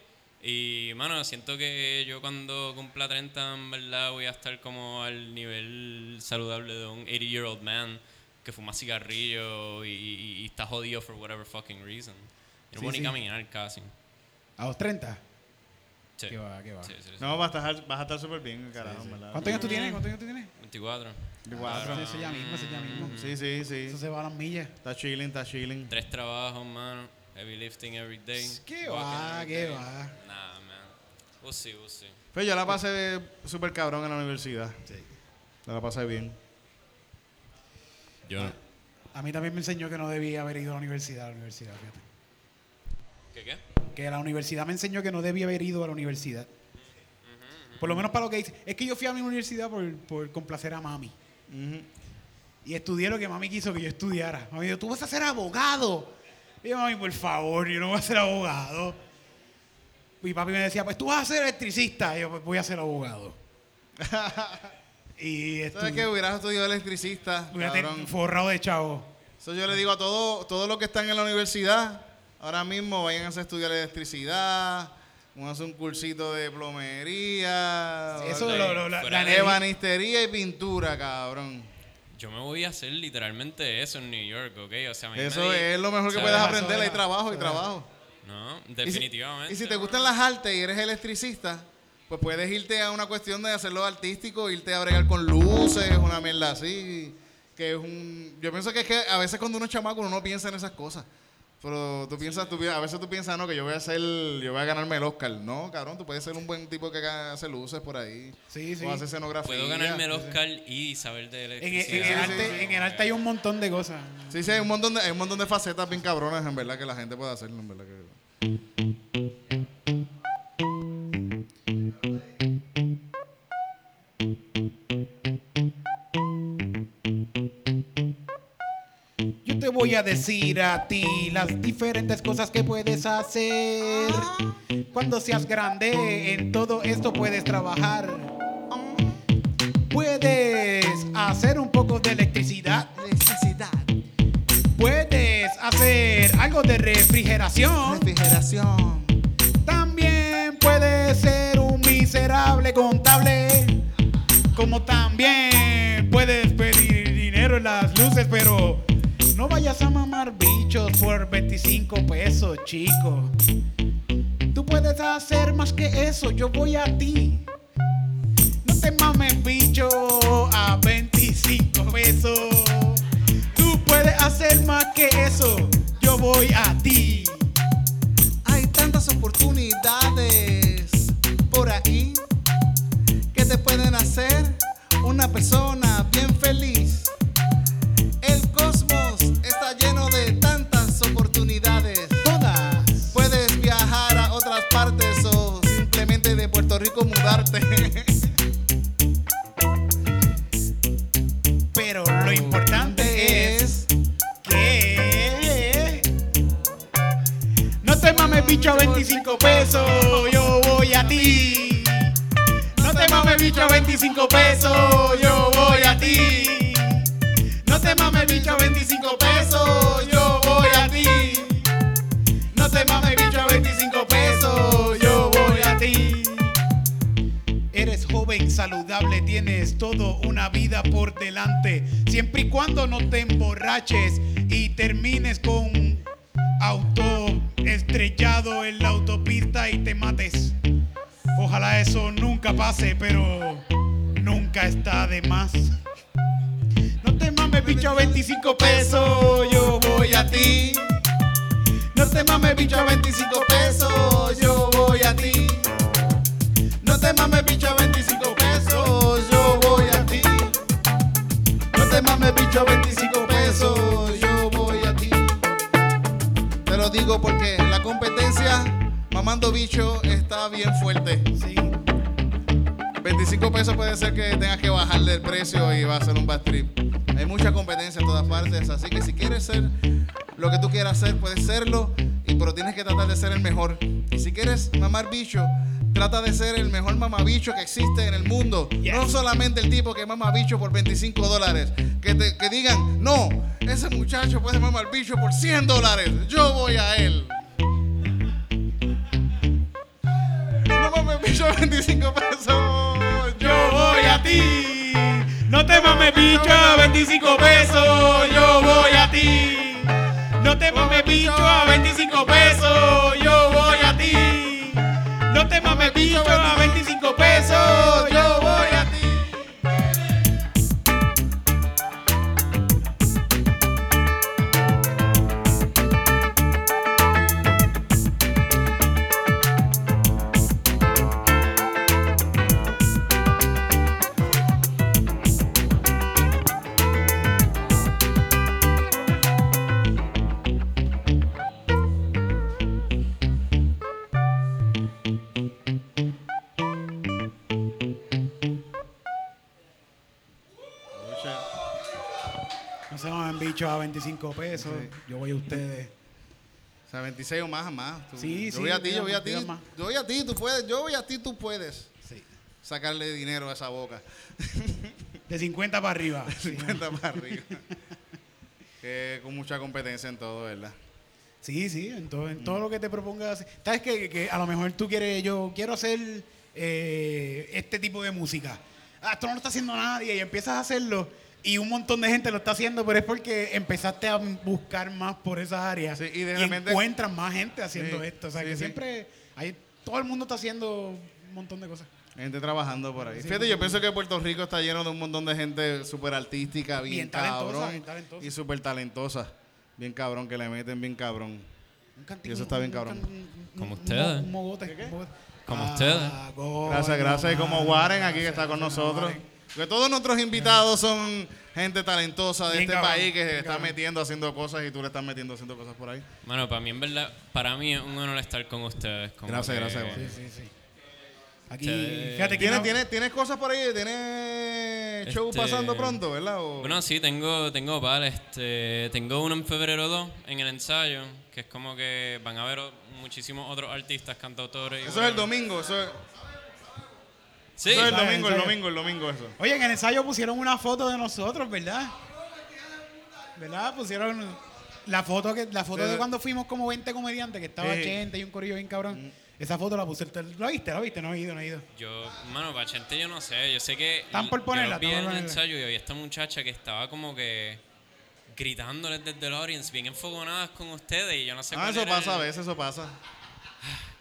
Y, mano, siento que yo cuando cumpla 30, en verdad, voy a estar como al nivel saludable de un 80-year-old man que fuma cigarrillo y, y- y está jodido for whatever fucking reason. Y no Sí, puedo sí. ni caminar casi. A los 30. Sí. ¿Qué va, qué va? Sí, sí, sí. No, vas a estar, vas a estar súper bien, carajo, ¿verdad? ¿Cuántos años tú tienes? ¿Cuántos años tú tienes? 24. 24. Sí, Eso ya mismo, eso ya mismo. Sí, sí, sí. Eso se va a las millas. Está chilling, está chilling. Tres trabajos, mano. Heavy lifting every day. ¿Qué va, every qué day. va? Nah, man. We'll see, we'll see. Pero yo la pasé súper cabrón en la universidad. Sí. La pasé bien. Yo no. A mí también me enseñó que no debía haber ido a la universidad. A la universidad fíjate. ¿Qué qué? Que la universidad me enseñó que no debía haber ido a la universidad. Por lo menos para lo que dice. Es que yo fui a mi universidad por, por complacer a mami. Y estudié lo que mami quiso que yo estudiara. Mami dijo, tú vas a ser abogado. Y yo, mami, por favor, yo no voy a ser abogado. Y papi me decía, pues tú vas a ser electricista. Y yo, pues voy a ser abogado. y ¿Sabes estu- qué? Hubieras estudiado electricista, hubiera forrado de chavo. Eso yo le digo a todos todo los que están en la universidad, ahora mismo vayan a estudiar electricidad, vamos a hacer un cursito de plomería, Eso o lo- lo- la, la de ebanistería y pintura, cabrón. Yo me voy a hacer literalmente eso en New York, ¿ok? O sea, a mí me Eso di- es lo mejor que ¿sabes? puedes aprender, hay trabajo y trabajo. No, Y si- definitivamente. Y si, te gustan las artes y eres electricista, pues puedes irte a una cuestión de hacerlo artístico, irte a bregar con luces, una mierda así. Que es un. Yo pienso que es que a veces cuando uno es chamaco uno no piensa en esas cosas. Pero tú piensas, tú a veces tú piensas, no, que yo voy a hacer, yo voy a ganarme el Oscar. No, cabrón, tú puedes ser un buen tipo que haga- hace luces por ahí. Sí, sí. O hace escenografía. Puedo ganarme el Oscar y saber de En, el- electricidad. en el sí, arte, sí, sí. en el arte hay un montón de cosas. Sí, sí, hay un montón de, hay un montón de facetas bien cabronas, en verdad, que la gente puede hacer, en verdad. Que... voy a decir a ti las diferentes cosas que puedes hacer. Cuando seas grande, en todo esto puedes trabajar. Puedes hacer un poco de electricidad. Electricidad, Puedes hacer algo de refrigeración. refrigeración. También puedes ser un miserable contable. Como también puedes pedir dinero en las luces, pero no vayas a mamar bichos por 25 pesos, chico. Tú puedes hacer más que eso, yo voy a ti. No te mames bicho a 25 pesos. Tú puedes hacer más que eso, yo voy a ti. Hay tantas oportunidades por ahí que te pueden hacer una persona bien feliz. Otras partes o simplemente de Puerto Rico mudarte. Pero lo importante es que no te mames bicho a 25 pesos, yo voy a ti. No te mames bicho a 25 pesos, yo voy a ti. No te mames bicho a 25 pesos, joven, saludable, tienes todo una vida por delante. Siempre y cuando no te emborraches y termines con auto estrellado en la autopista y te mates. Ojalá eso nunca pase, pero nunca está de más. No te mames, bicho, a 25 pesos, yo voy a ti. No te mames, bicho, a 25 pesos, yo voy a ti. Te mames, bicho, a 25 pesos, yo voy a ti. No te mames, bicho, a 25 pesos, yo voy a ti. Te lo digo porque la competencia, mamando bicho, está bien fuerte. Sí. 25 pesos puede ser que tengas que bajarle el precio y va a ser un bad trip. Hay mucha competencia en todas partes, así que si quieres ser lo que tú quieras hacer, puedes serlo, y, pero tienes que tratar de ser el mejor. Y si quieres mamar bicho, trata de ser el mejor mamabicho que existe en el mundo. Yes. No solamente el tipo que mama bicho por 25 dólares. Que, te- que digan, no, Ese muchacho puede mamar bicho por 100 dólares. Yo voy a él. No mames bicho 25 pesos. Yo voy a ti. No te mames bicho a 25 pesos. Yo voy a ti. No te mames bicho a 25 pesos. Yo voy a ti. No te mames bicho a 25 pesos. Yo voy No se mamen bicho a 25 pesos. Sí. Yo voy a ustedes. O sea, 26 o más, más. Tú- Sí, yo sí, voy a ti, yo voy a ti. Yo voy a ti, tú puedes. Yo voy a ti, tú puedes. Sí. Sacarle dinero a esa boca. De 50 para arriba. Sí. 50 para arriba. que con mucha competencia en todo, ¿verdad? Sí, sí, en todo, en todo lo que te propongas. ¿Sabes que, que a lo mejor tú quieres, yo quiero hacer eh, este tipo de música? Ah, esto no lo está haciendo nadie y empiezas a hacerlo y un montón de gente lo está haciendo, pero es porque empezaste a buscar más por esas áreas Sí, y y, de repente- encuentras más gente haciendo Sí, esto. O sea, sí, que sí. siempre hay, todo el mundo está haciendo un montón de cosas. Gente trabajando por ahí. Sí, Fíjate, sí, yo sí. pienso que Puerto Rico está lleno de un montón de gente súper artística, bien, Bien talentosa, cabrón. bien talentosa. Y súper talentosa. Bien cabrón, que le meten bien cabrón. Un cantico, Y eso está bien, cabrón. Como ustedes. Un mogote. un mogote. Como ustedes. Gracias, gracias. Y como Warren aquí que está con nosotros. Porque todos nuestros invitados son gente talentosa de Bien este cabrón, país que se está cabrón. metiendo haciendo cosas y tú le estás metiendo haciendo cosas por ahí. Bueno, para mí en verdad, para mí es un honor estar con ustedes. como Gracias, que- gracias, Sí, sí, sí. Aquí, Ustedes- fíjate que ¿Tienes, no- tienes, ¿Tienes cosas por ahí? ¿Tienes show Este, pasando pronto, verdad? O- Bueno, sí, tengo, tengo par, este, tengo uno en febrero 2 en el ensayo, que es como que van a ver o- muchísimos otros artistas, cantautores. y eso es el whatever. domingo. Eso es, Sí, el domingo, el ensayo. domingo, el domingo eso. Oye, en el ensayo pusieron una foto de nosotros, ¿verdad? ¿Verdad? Pusieron la foto que la foto de cuando fuimos como 20 comediantes, que estaba Sí. Chente y un corillo bien cabrón. Esa foto la puse. ¿Lo viste? ¿Lo viste? No he ido, no he ido. yo, mano, Pachente yo no sé, yo sé que Están por ponerla, yo vi en el ensayo y había esta muchacha que estaba como que gritándoles desde el audience, bien enfogonadas con ustedes y yo no sé Ah, cuál eso era pasa a el- veces, eso pasa.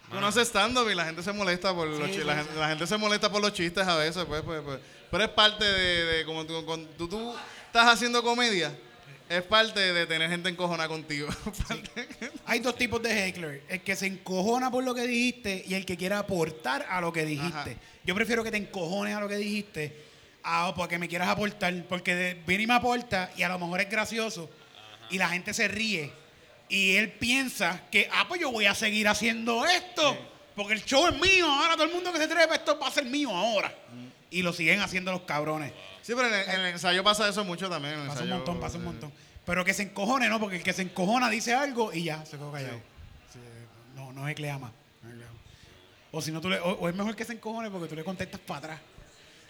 Mano. Uno hace stand-up y la gente se molesta por los Sí, chi- sí, la, sí. gente, la gente se molesta por los chistes a veces, pues, pues, pues. Pero es parte de, de como tú, cuando tú, tú estás haciendo comedia, es parte de tener gente encojona contigo. Hay dos tipos de heckler. El que se encojona por lo que dijiste y el que quiere aportar a lo que dijiste. Ajá. Yo prefiero que te encojones a lo que dijiste a porque me quieras aportar. Porque viene y me aporta y a lo mejor es gracioso y la gente se ríe. Y él piensa que, ah, pues yo voy a seguir haciendo esto. Porque el show es mío. Ahora todo el mundo que se trepa, esto va a ser mío ahora. Y lo siguen haciendo los cabrones. sí, pero en el, en el ensayo pasa eso mucho también. en el Pasa un montón, pasa un montón. Pero que se encojone, ¿no? Porque el que se encojona dice algo y ya, se quedó callado. Sí, no, no clea más. no. O si no, tú le, o, o es mejor que se encojone porque tú le contestas para atrás.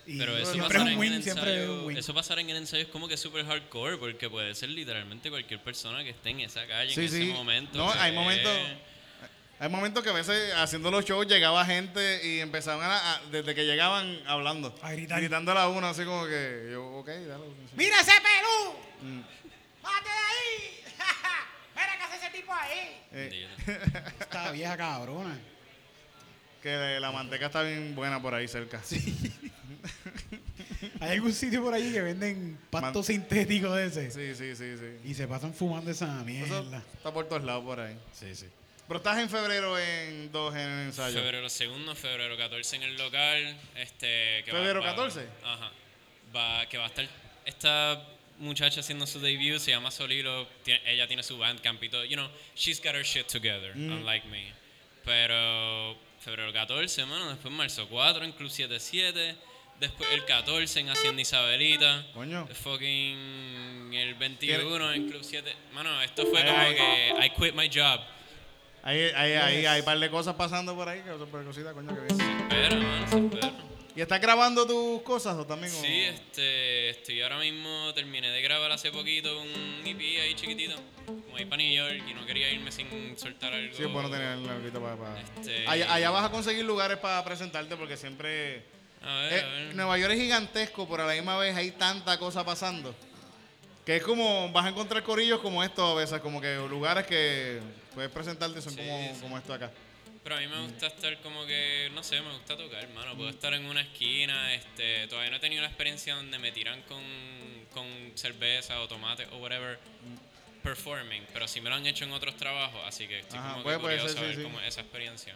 Y Pero eso siempre es pasar, en siempre es un ensayo, win. eso pasar en el ensayo es como que súper hardcore porque puede ser literalmente cualquier persona que esté en esa calle Sí, en sí. ese momento. No, que- hay momentos- Hay momentos que a veces haciendo los shows llegaba gente y empezaban a, a- desde que llegaban hablando. A gritar. Gritándole a uno así como que yo, ok, dale. ¡Mira ese pelú! Mm. ¡Bájate de ahí! ¡Mira qué hace ese tipo ahí! Eh, Esta vieja cabrona. que la manteca está bien buena por ahí cerca. ¿Hay algún sitio por allí que venden pasto Man- sintético de ese? Sí, sí, sí, sí. Y se pasan fumando esa Eso mierda. está por todos lados por ahí. Sí, sí. Pero estás en febrero en dos en el ensayo. Febrero segundo, febrero 14 en el local. Este, que ¿Febrero va- 14? Ajá. Va, que va a estar esta muchacha haciendo su debut, se llama Solilo. tiene- ella tiene su bandcamp y todo. You know, she's got her shit together, Mm. unlike me. Pero febrero 14, mano. Después marzo 4 en Club 77. Después el 14 en Hacienda Isabelita. Coño. Fucking el 21 en Club 7. Mano, esto fue como que I quit my job. Ahí, ahí, ahí, hay un par de cosas pasando por ahí, que son por cositas, coño, que bien. Espera, mano, se espera. ¿Y estás grabando tus cosas o también? o- Sí, este, estoy ahora mismo, terminé de grabar hace poquito un EP ahí chiquitito. Como ahí para New York y no quería irme sin soltar algo. Sí, es bueno tener ahorita para... para- Este- Allá, allá vas a conseguir lugares para presentarte porque siempre... A ver, Eh, a ver. Nueva York es gigantesco, pero a la misma vez hay tanta cosa pasando. Que es como, vas a encontrar corillos como estos a veces, como que lugares que puedes presentarte son Sí, como, sí. como esto acá. Pero a mí me gusta estar como que, no sé, me gusta tocar, hermano. Puedo estar en una esquina, este, todavía no he tenido la experiencia donde me tiran con, con cerveza o tomate o whatever performing, pero sí me lo han hecho en otros trabajos, así que estoy Ajá, como puede- que puede curioso ser, a sí, ver sí. cómo es esa experiencia.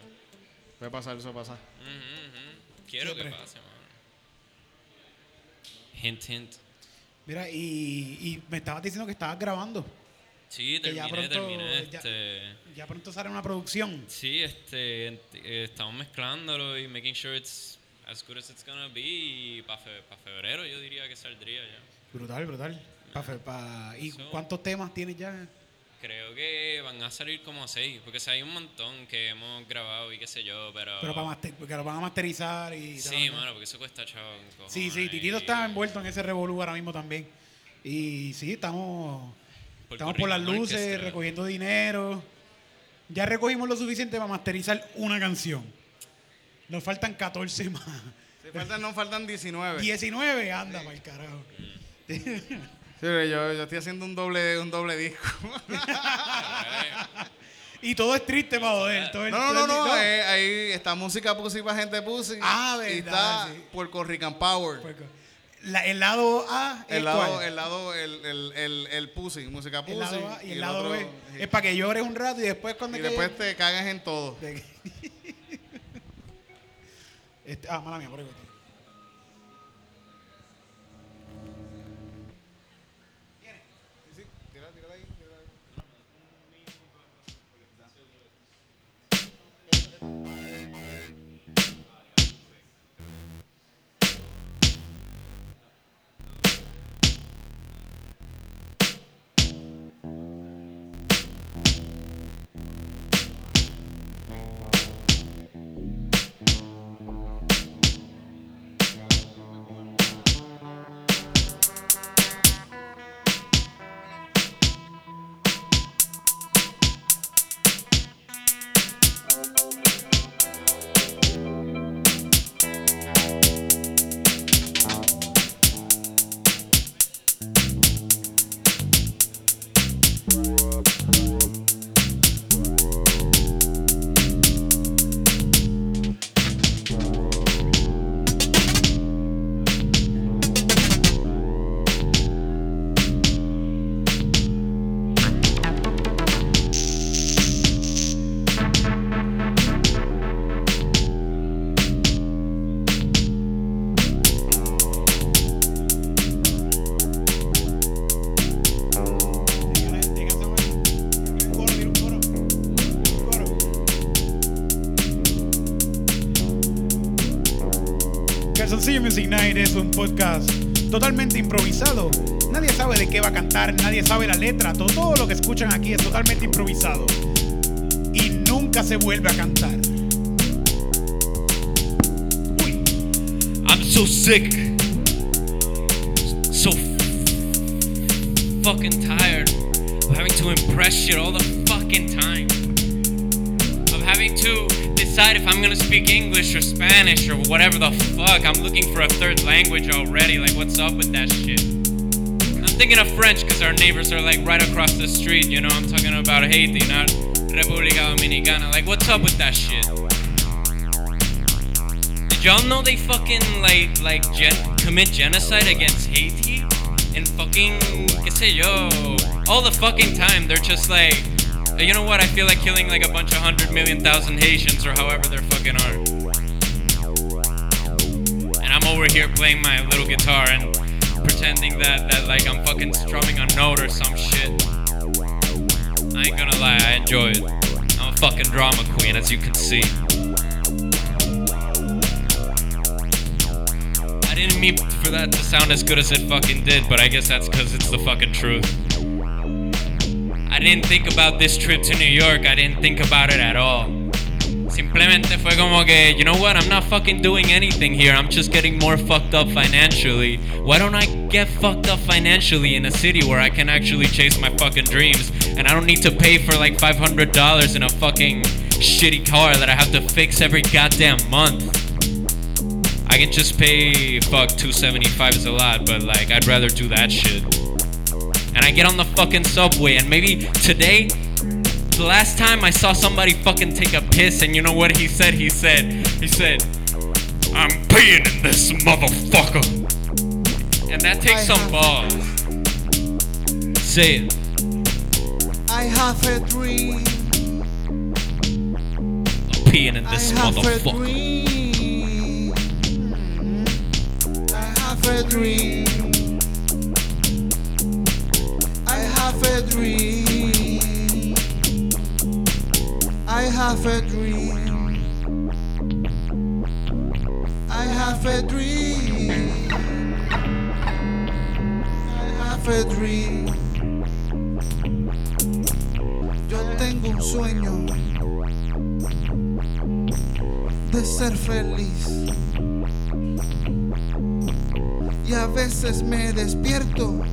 Puede pasar, eso pasa. Ujú, ujú. Quiero Siempre. que pase, mano. Hint, hint. Mira, y, y me estabas diciendo que estabas grabando. Sí, Que ya terminé, pronto- terminé. ya- Este, Ya pronto sale una producción. sí, este, eh, estamos mezclándolo y making sure it's as good as it's gonna be. Y para febrero yo diría que saldría ya. Brutal, brutal. Pa- fe- pa- ¿Y So- cuántos temas tienes ya? Creo que van a salir como seis, porque o sea, hay un montón que hemos grabado y qué sé yo, pero... Pero para master- porque lo van a masterizar y... Sí, mano, porque eso cuesta chavo. Sí, sí, Titito y- está envuelto en ese revolú ahora mismo también. Y sí, estamos, Puerto estamos por las luces, recogiendo dinero. Ya recogimos lo suficiente para masterizar una canción. Nos faltan 14 más. Sí, faltan, no faltan 19. 19, anda, para el carajo. Sí, yo, yo estoy haciendo un doble, un doble disco. Y todo es triste para joder. todo No, no, todo no, no. eh, ahí está música pussy para gente pussy. Ah, Y verdad, está sí. Puerto Rican Power. La- el lado A El lado, el lado, el, el, el, el pussy, música pussy. El lado A y el lado otro- B. sí. Es para que llores un rato y después cuando Y después te cagas en todo. Este- ah, mala mía, por ahí. Calzoncillo Music Night es un podcast totalmente improvisado. Nadie sabe de qué va a cantar, nadie sabe la letra. Todo, todo lo que escuchan aquí es totalmente improvisado. Y nunca se vuelve a cantar. Uy, I'm so sick. So fucking tired of having to impress shit all the fucking time. Of having to decide if I'm gonna speak English or Spanish or whatever the fuck. I'm looking for a third language already. Like, what's up with that shit? I'm thinking of French because our neighbors are like right across the street. You know, I'm talking about Haiti, not República Dominicana. Like, what's up with that shit? Did y'all know they fucking like like gen- commit genocide against Haiti and fucking qué sé yo all the fucking time? They're just like, you know what? I feel like killing like a bunch of hundred million thousand Haitians or however they're fucking are. And I'm over here playing my little guitar and pretending that that like I'm fucking strumming a note or some shit. I ain't gonna lie, I enjoy it. I'm a fucking drama queen, as you can see. I didn't mean for that to sound as good as it fucking did, but I guess that's because it's the fucking truth. I didn't think about this trip to New York. I didn't think about it at all. Simplemente fue como que, you know what, I'm not fucking doing anything here. I'm just getting more fucked up financially. Why don't I get fucked up financially in a city where I can actually chase my fucking dreams and I don't need to pay for like $500 in a fucking shitty car that I have to fix every goddamn month. I can just pay fuck 275 is a lot, but like I'd rather do that shit. And I get on the fucking subway and maybe today the last time I saw somebody fucking take a piss, and you know what he said? He said, he said, I'm peeing in this motherfucker. And that takes some balls. Say it. I have a dream. I'm peeing in this I have a motherfucker. dream. I have a dream. Dream. I have a dream. I have a dream. Yo tengo un sueño de ser feliz. Y a veces me despierto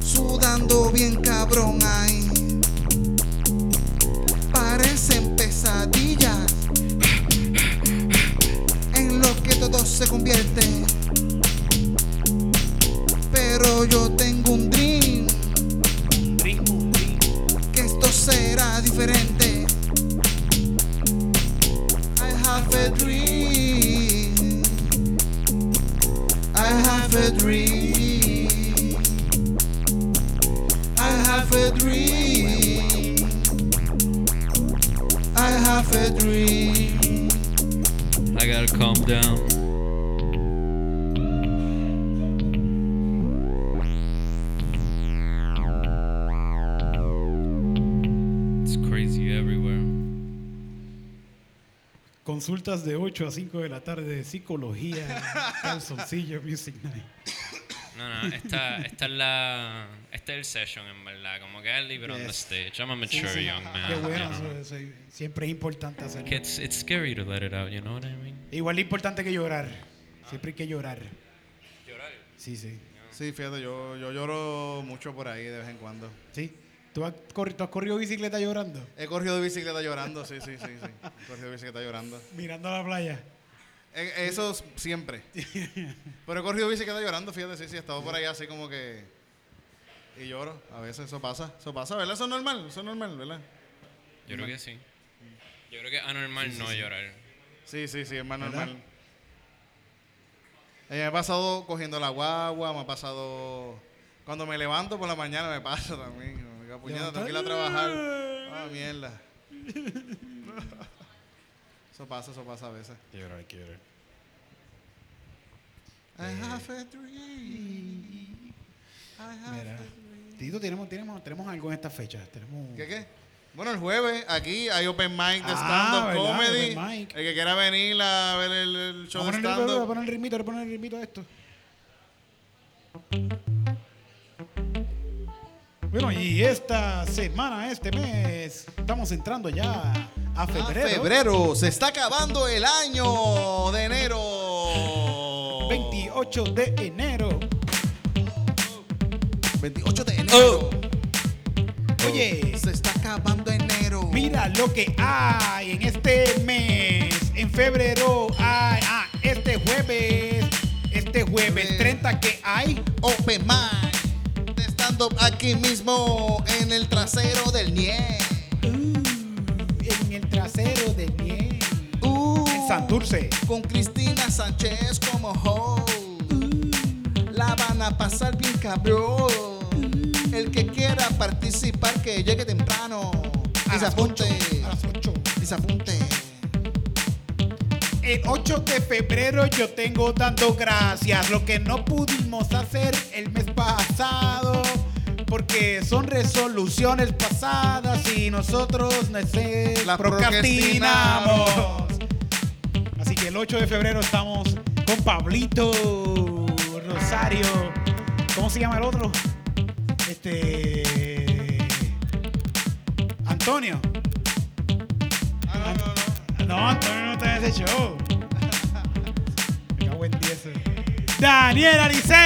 sudando bien cabrón ahí. Se convierte. Consultas de 8 a 5 de la tarde de psicología. Calzoncillo Music Night. No, no, esta, esta es la. Este es el session, en verdad. Como que es libre on the Yes. stage. I'm a Sí, mature sí. young man. Qué you bueno, know. eso- eso- siempre es importante hacerlo. Que It's, it's scary to let it out, you know what I mean? Igual de importante que llorar. Siempre hay que llorar. Llorar. Sí, sí. Sí, fíjate, yo, yo lloro mucho por ahí de vez en cuando. ¿Sí? ¿Tú has, corri- tú has corrido bicicleta llorando? He corrido de bicicleta llorando, sí, sí, sí, sí. He corrido de bicicleta llorando. Mirando a la playa. Eh, Eso s- siempre. Pero he corrido bicicleta llorando, fíjate, sí, sí, he estado por ahí así como que... Y lloro, a veces eso pasa, eso pasa, ¿verdad? Eso es normal, eso es normal, ¿verdad? Yo creo que sí. Yo creo que es anormal no llorar. Sí, sí, sí, es más ¿Verdad? normal. Eh, me ha pasado cogiendo la guagua, me ha pasado... Cuando me levanto por la mañana me pasa también. Digo, puñeta, tengo que ir a trabajar. Ah, mierda. Eso pasa, eso pasa a veces. Hay que llorar, hay que llorar. I have a dream. I have Mira. a dream. Tito, tenemos, tenemos, tenemos algo en estas fechas. Tenemos... ¿Qué qué? Bueno, el jueves aquí hay open mic de Ah, stand-up comedy. Open mic. El que quiera venir a ver el, el show de ponerle, voy a stand-up. poner el ritmito, voy a poner el ritmito a esto. Bueno, y esta semana, este mes, estamos entrando ya a febrero. febrero, se está acabando el año de enero. 28 de enero. 28 de enero. Oye, Se está acabando enero. mira lo que hay en este mes. En febrero hay, ah, este jueves, este jueves Jueves. 30 que hay. Open mic de stand-up aquí mismo en el trasero del Nie. Uh, en el trasero de miel. Uh, En Santurce. Con Cristina Sánchez como host. La van a pasar bien cabrón. El que quiera participar que llegue temprano. A Y se apunte. 8, a las 8. Y se apunte. El 8 de febrero yo tengo dando gracias. Lo que no pudimos hacer el mes pasado. Porque son resoluciones pasadas y nosotros nos Las procrastinamos. Así que el 8 de febrero estamos con Pablito Rosario. ¿Cómo se llama el otro? Este. Antonio. No, Antonio no está en ese show. Me cago en 10. Daniel Alicea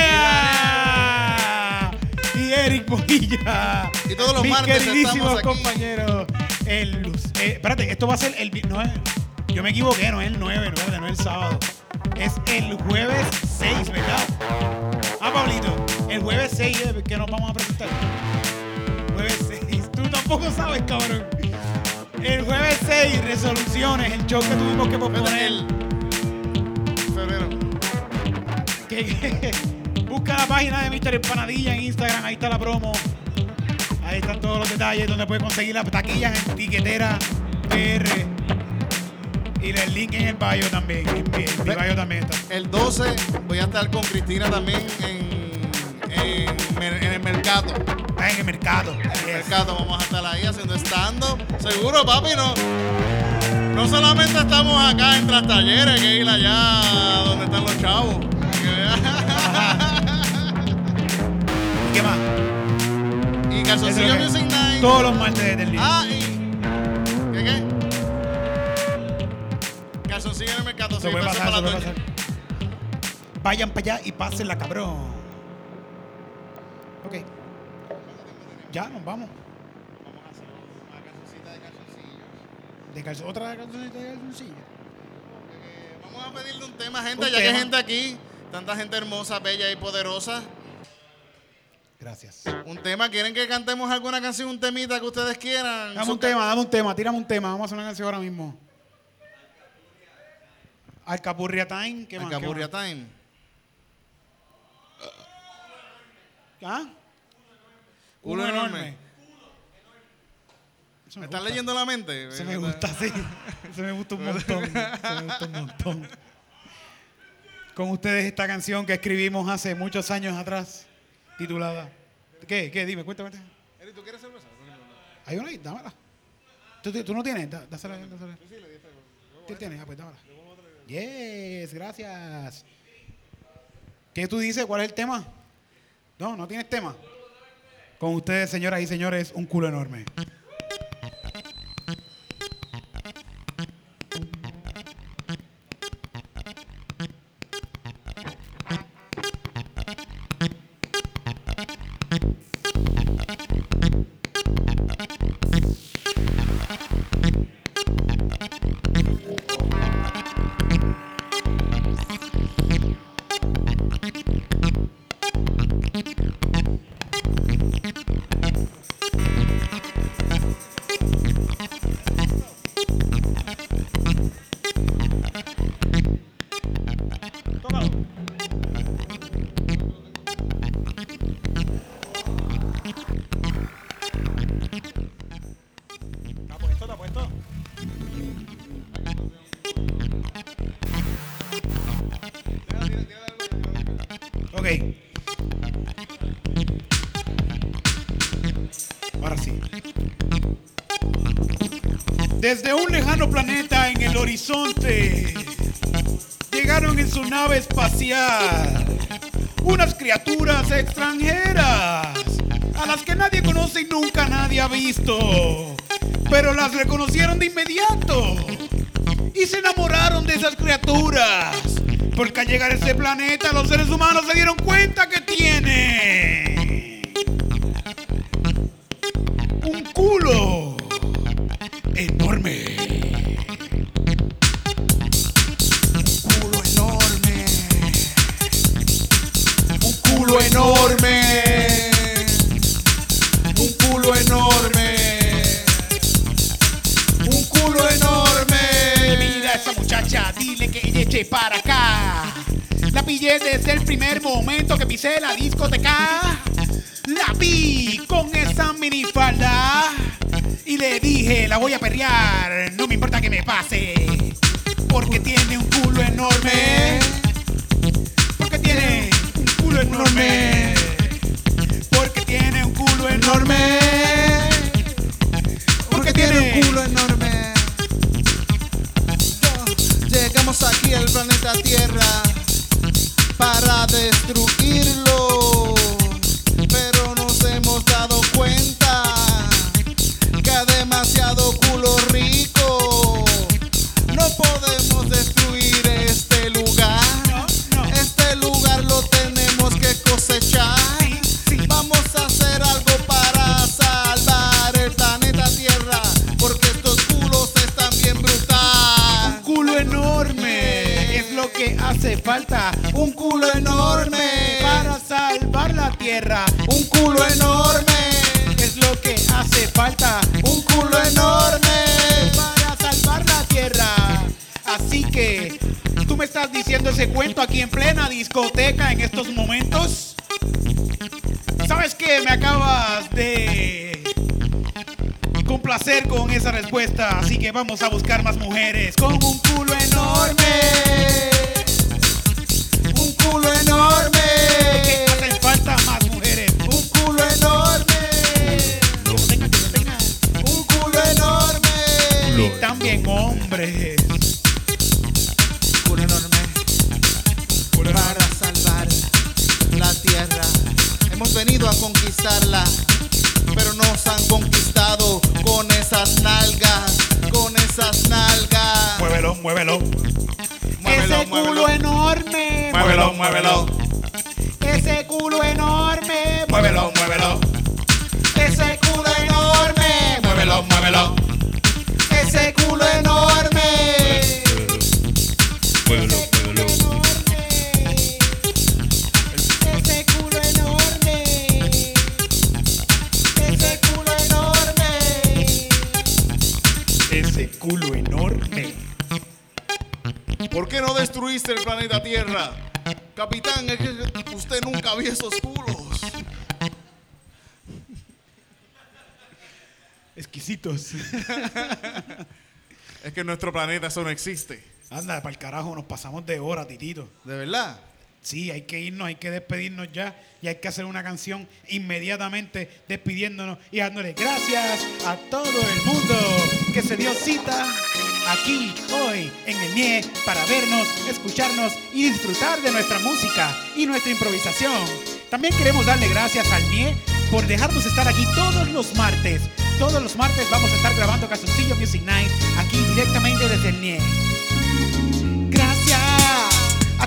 y Eric Bonilla. Y todos los Mis martes queridísimos compañeros. El, eh, espérate, esto va a ser el. No es, yo me equivoqué, no es el 9, no, no es el sábado. Es el jueves 6, ¿verdad? Ah, Pablito, el jueves 6 es que nos vamos a presentar. Jueves 6. Tú tampoco sabes, cabrón. El jueves 6, resoluciones, el show que tuvimos que posponer. Febrero. Busca la página de Mr. Empanadilla en Instagram, ahí está la promo. Ahí están todos los detalles donde puedes conseguir las taquillas en tiquetera PR. Y el link en el bio también. Mi, bio también está. El 12 voy a estar con Cristina también en el mercado. En el mercado. En el mercado vamos a estar ahí haciendo stand-up. Seguro, papi, no. No solamente estamos acá en Tras Talleres, que ir allá donde están los chavos. ¿Y qué más? y Calzoncillo Music Night. Todos los martes del día. Ah, y. ¿Qué qué? Calzoncillo en el mercado. Sí, pasar, para la pasar. Vayan para allá y pásenla, cabrón. Ok. Ya, nos vamos. Vamos a hacer una cancioncita de calzoncillos. De calzo- otra cancioncita de calzoncillo. Eh, Vamos a pedirle un tema, gente, Un ya que hay gente aquí, tanta gente hermosa, bella y poderosa. Gracias. Un tema, ¿quieren que cantemos alguna canción, un temita que ustedes quieran? Dame un tema, dame un tema, tírame un tema. Vamos a hacer una canción ahora mismo. Alcapurria Time. ¿Qué más? ¿Qué Alcapurria? Time. ¿Ah? Culo Uno enorme. ¿Me me estás leyendo la mente? Se me gusta, sí. Se me gusta un montón. Se me gusta un montón. Con ustedes esta canción que escribimos hace muchos años atrás, titulada. ¿Qué? ¿Qué? Dime, cuéntame. Eri, ¿tú quieres cerveza? Hay una ahí, dámela. ¿Tú, tú no tienes? Dá- Dásela, dásela. ¿Tú tienes? Ah, pues dámela. Yes, gracias. ¿Qué tú dices? ¿Cuál es el tema? No, no tienes tema. Con ustedes, señoras y señores, un culo enorme. ¿Está puesto? ¿Está puesto? Ok. Ahora sí. Desde un lejano planeta en el horizonte llegaron en su nave espacial unas criaturas extranjeras a las que nadie conoce y nunca nadie ha visto, pero las reconocieron de inmediato y se enamoraron de esas criaturas. Porque al llegar a ese planeta los seres humanos se dieron cuenta que tiene la discoteca. La vi con esa minifalda y le dije, la voy a perrear, no me importa que me pase. ¿Sabes qué? Me acabas de complacer con esa respuesta. Así que vamos a buscar más mujeres con un culo enorme. Un culo enorme. Que hacen falta más mujeres. Un culo enorme. Que que. Un culo enorme. Y también hombres. Venido a conquistarla, pero nos han conquistado con esas nalgas, con esas nalgas. Muévelo, muévelo. Muévelo, Ese culo enorme. Muévelo, muévelo. Ese culo enorme. Muévelo, muévelo. Ese culo enorme. Muévelo, muévelo. Ese culo enorme. Destruiste el planeta Tierra? Capitán, es que usted nunca vio esos culos. Exquisitos. Es que en nuestro planeta eso no existe. Anda, para el carajo, nos pasamos de hora, titito. ¿De verdad? Sí, hay que irnos, hay que despedirnos ya y hay que hacer una canción inmediatamente despidiéndonos y dándole gracias a todo el mundo que se dio cita aquí hoy en el NIE para vernos, escucharnos y disfrutar de nuestra música y nuestra improvisación. También queremos darle gracias al NIE por dejarnos estar aquí todos los martes. Todos los martes vamos a estar grabando Calzoncillo Music Night aquí directamente desde el NIE.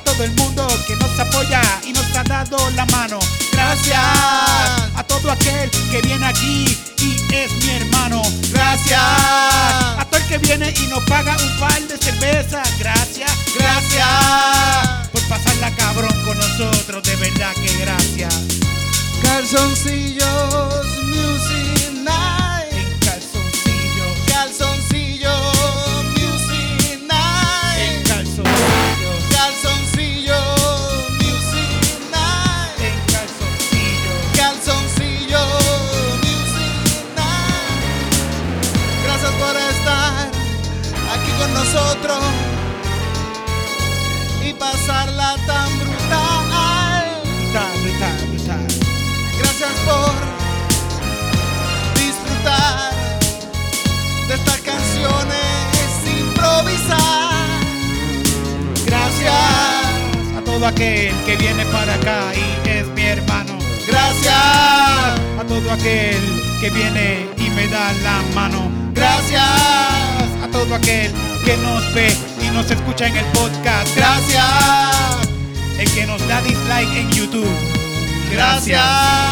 Todo el mundo que nos apoya y nos ha dado la mano. Gracias a todo aquel que viene aquí y es mi hermano. Gracias a todo el que viene y nos paga un par de cerveza. Gracias, gracias por pasarla cabrón con nosotros. De verdad que gracias. Calzoncillos Music Night. Que viene y me da la mano. gracias, A todo aquel que nos ve y nos escucha en el podcast. gracias, El que nos da dislike en YouTube. gracias.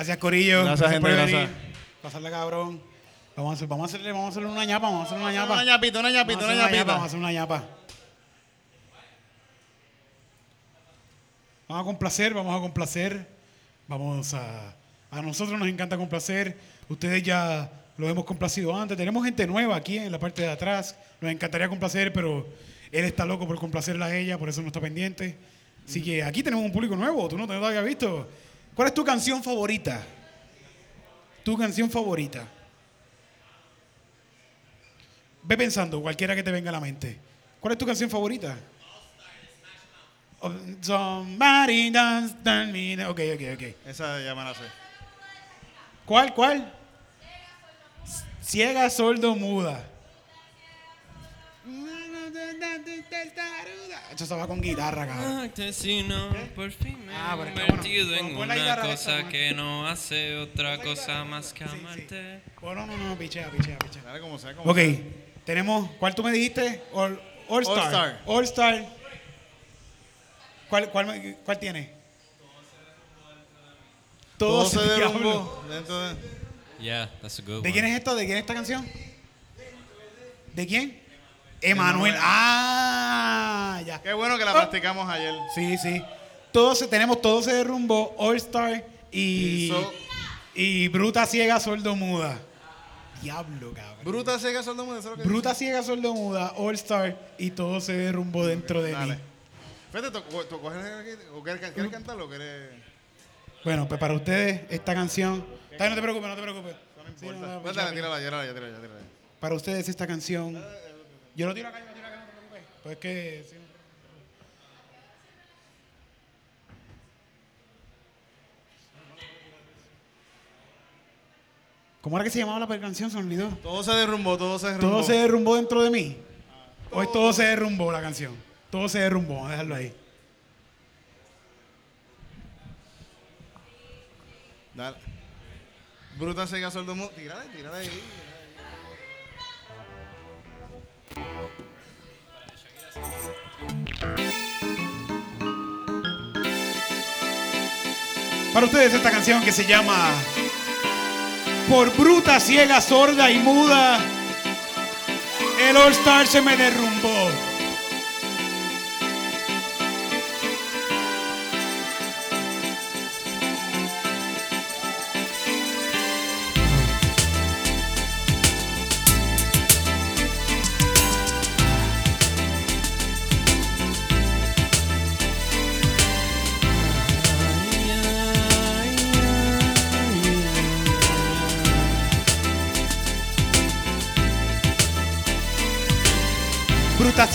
Gracias, Corillo. Gracias, gente, gracias. venir. Pasarle cabrón. Vamos a, hacer, vamos, a hacerle, vamos a hacerle una ñapa, vamos a hacerle una ñapa. Una ñapita, una ñapita, una ñapa, Vamos a ñapita. hacer una ñapa. Vamos a complacer, vamos a complacer. Vamos a. A nosotros nos encanta complacer. Ustedes ya lo hemos complacido antes. Tenemos gente nueva aquí en la parte de atrás. Nos encantaría complacer, pero él está loco por complacerla a ella, por eso no está pendiente. Así que aquí tenemos un público nuevo. Tú no te lo habías visto. ¿Cuál es tu canción favorita? Tu canción favorita. Ve pensando, cualquiera que te venga a la mente. ¿Cuál es tu canción favorita? Somebody dance, dance me. Ok, ok, ok. Esa ya me la sé. ¿Cuál, cuál? Ciega, sordo, muda. Esto se va con guitarra, cabrón. Asesino, por fin me Ah, he convertido bueno. en una cosa que no hace otra cosa más que amarte. Oh, no, no, no, pichea, pichea, pichea. Dale como sea, como Ok, sea. tenemos, ¿cuál tú me dijiste? All, All Star. All Star. All Star. ¿Cuál, cuál, me- cuál tiene? Todo se derrumbó dentro de... Yeah, that's a good ¿De one. quién es esto? ¿De quién es esta canción? ¿De quién? Emanuel. Ah, ya. Qué bueno que la Oh. practicamos ayer. Sí, sí. Todo se, tenemos todo se derrumbó, All Star y, Y so- y Bruta Ciega Sordo Muda. Diablo, cabrón. Bruta ciega sordo lo que Bruta Ciega Sordo Muda, All Star y todo se derrumbó dentro de Dale. mí. Fíjate, ¿tú, coges aquí? ¿O quieres, quieres cantarlo o quieres...? Bueno, pues para ustedes esta canción. No te preocupes, no te preocupes. Sí, no, no, dale, picha. tírala, tírala, ya, tírala, ya, tírala. Para ustedes esta canción. Yo lo tiro acá, yo lo tiro acá, no te preocupes. Pues es que. sí. ¿Cómo era que se llamaba la canción? Se olvidó. Todo se derrumbó, todo se derrumbó. ¿Todo se derrumbó dentro de mí? ¿O es todo se derrumbó la canción? Todo se derrumbó, vamos a dejarlo ahí. Dale. Bruta ciega sordo mudo. Tírala, tírala ahí. Para ustedes esta canción que se llama Por bruta, ciega, sorda y muda, el All Star se me derrumbó.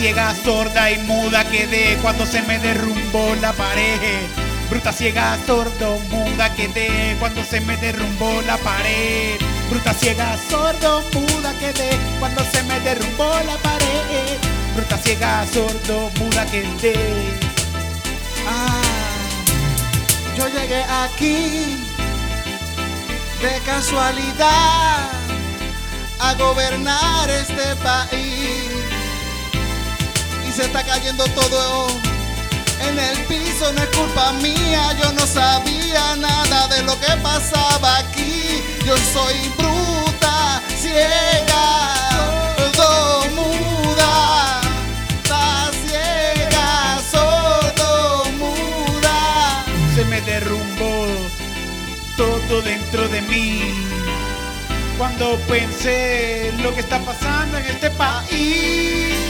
Ciega, sorda y muda quedé cuando se me derrumbó la pared. Bruta, ciega, sordo, muda quedé cuando se me derrumbó la pared. Bruta, ciega, sordo, muda quedé cuando se me derrumbó la pared. Bruta, ciega, sordo, muda quedé. Ah, yo llegué aquí de casualidad a gobernar este país se está cayendo todo en el piso, no es culpa mía, yo no sabía nada de lo que pasaba aquí, yo soy bruta, ciega, sordo, muda, está ciega, sordo, muda. se me derrumbó todo dentro de mí. Cuando pensé lo que está pasando en este país.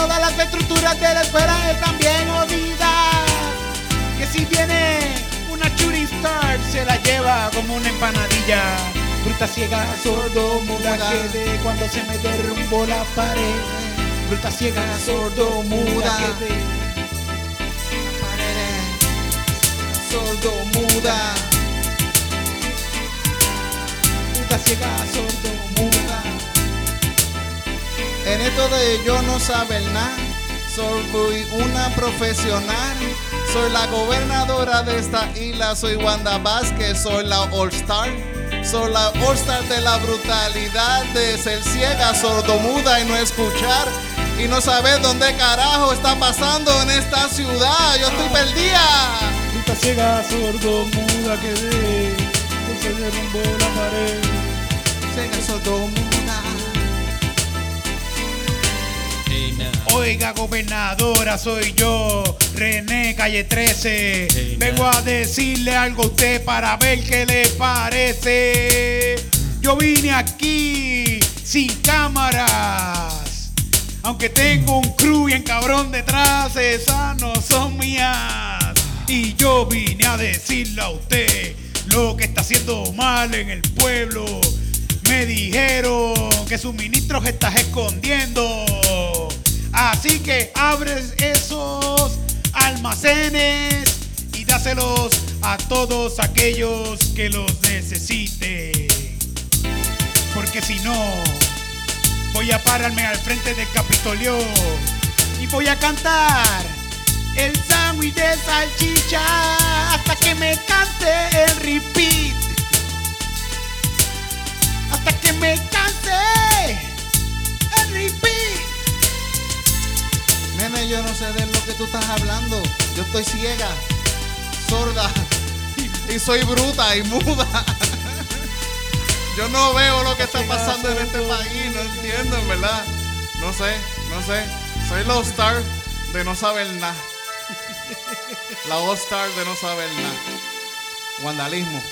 Todas las estructuras de la escuela están bien jodidas. Que si viene una shooting star, se la lleva como una empanadilla. Bruta ciega, sordo, muda quedé cuando se me derrumbó la pared. Bruta ciega, sordo, muda quedé. sordo, muda, En esto de yo no saber nada, soy una profesional. Soy la gobernadora de esta isla, soy Wanda Vázquez, soy la All Star. Soy la All Star de la brutalidad de ser ciega, sordomuda y no escuchar. Y no saber dónde carajo está pasando en esta ciudad. Yo estoy perdida. Esta ciega sordo muda quedé, se derrumbó la pared. Ciega sordomuda. Oiga, gobernadora, soy yo, René Calle 13. Hey, Vengo a decirle algo a usted para ver qué le parece. Yo vine aquí sin cámaras. Aunque tengo un crew y en cabrón detrás, esas no son mías. Y yo vine a decirle a usted lo que está haciendo mal en el pueblo. Me dijeron que suministros estás escondiendo. Así que abres esos almacenes y dáselos a todos aquellos que los necesiten. Porque si no, voy a pararme al frente del Capitolio y voy a cantar el sándwich de salchicha hasta que me cante el repeat. Hasta que me canse el repeat. Nene, yo no sé de lo que tú estás hablando. Yo estoy ciega, sorda y soy bruta y muda. Yo no veo lo que está pasando en este país, no entiendo, en verdad. No sé, no sé. Soy la All-Star de no saber nada. La All-Star de no saber nada. Vandalismo.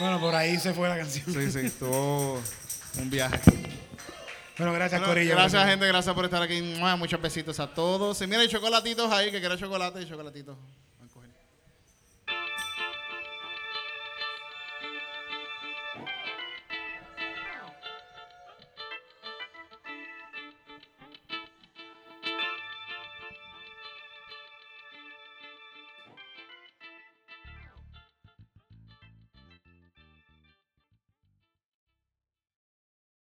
Bueno, por ahí se fue la canción. Sí, sí, estuvo un viaje. Bueno, gracias, Bueno, Corillo. gracias, gente. Gracias por estar aquí. Muchos besitos a todos. Y mira, hay chocolatitos ahí, que quiero chocolate y chocolatitos.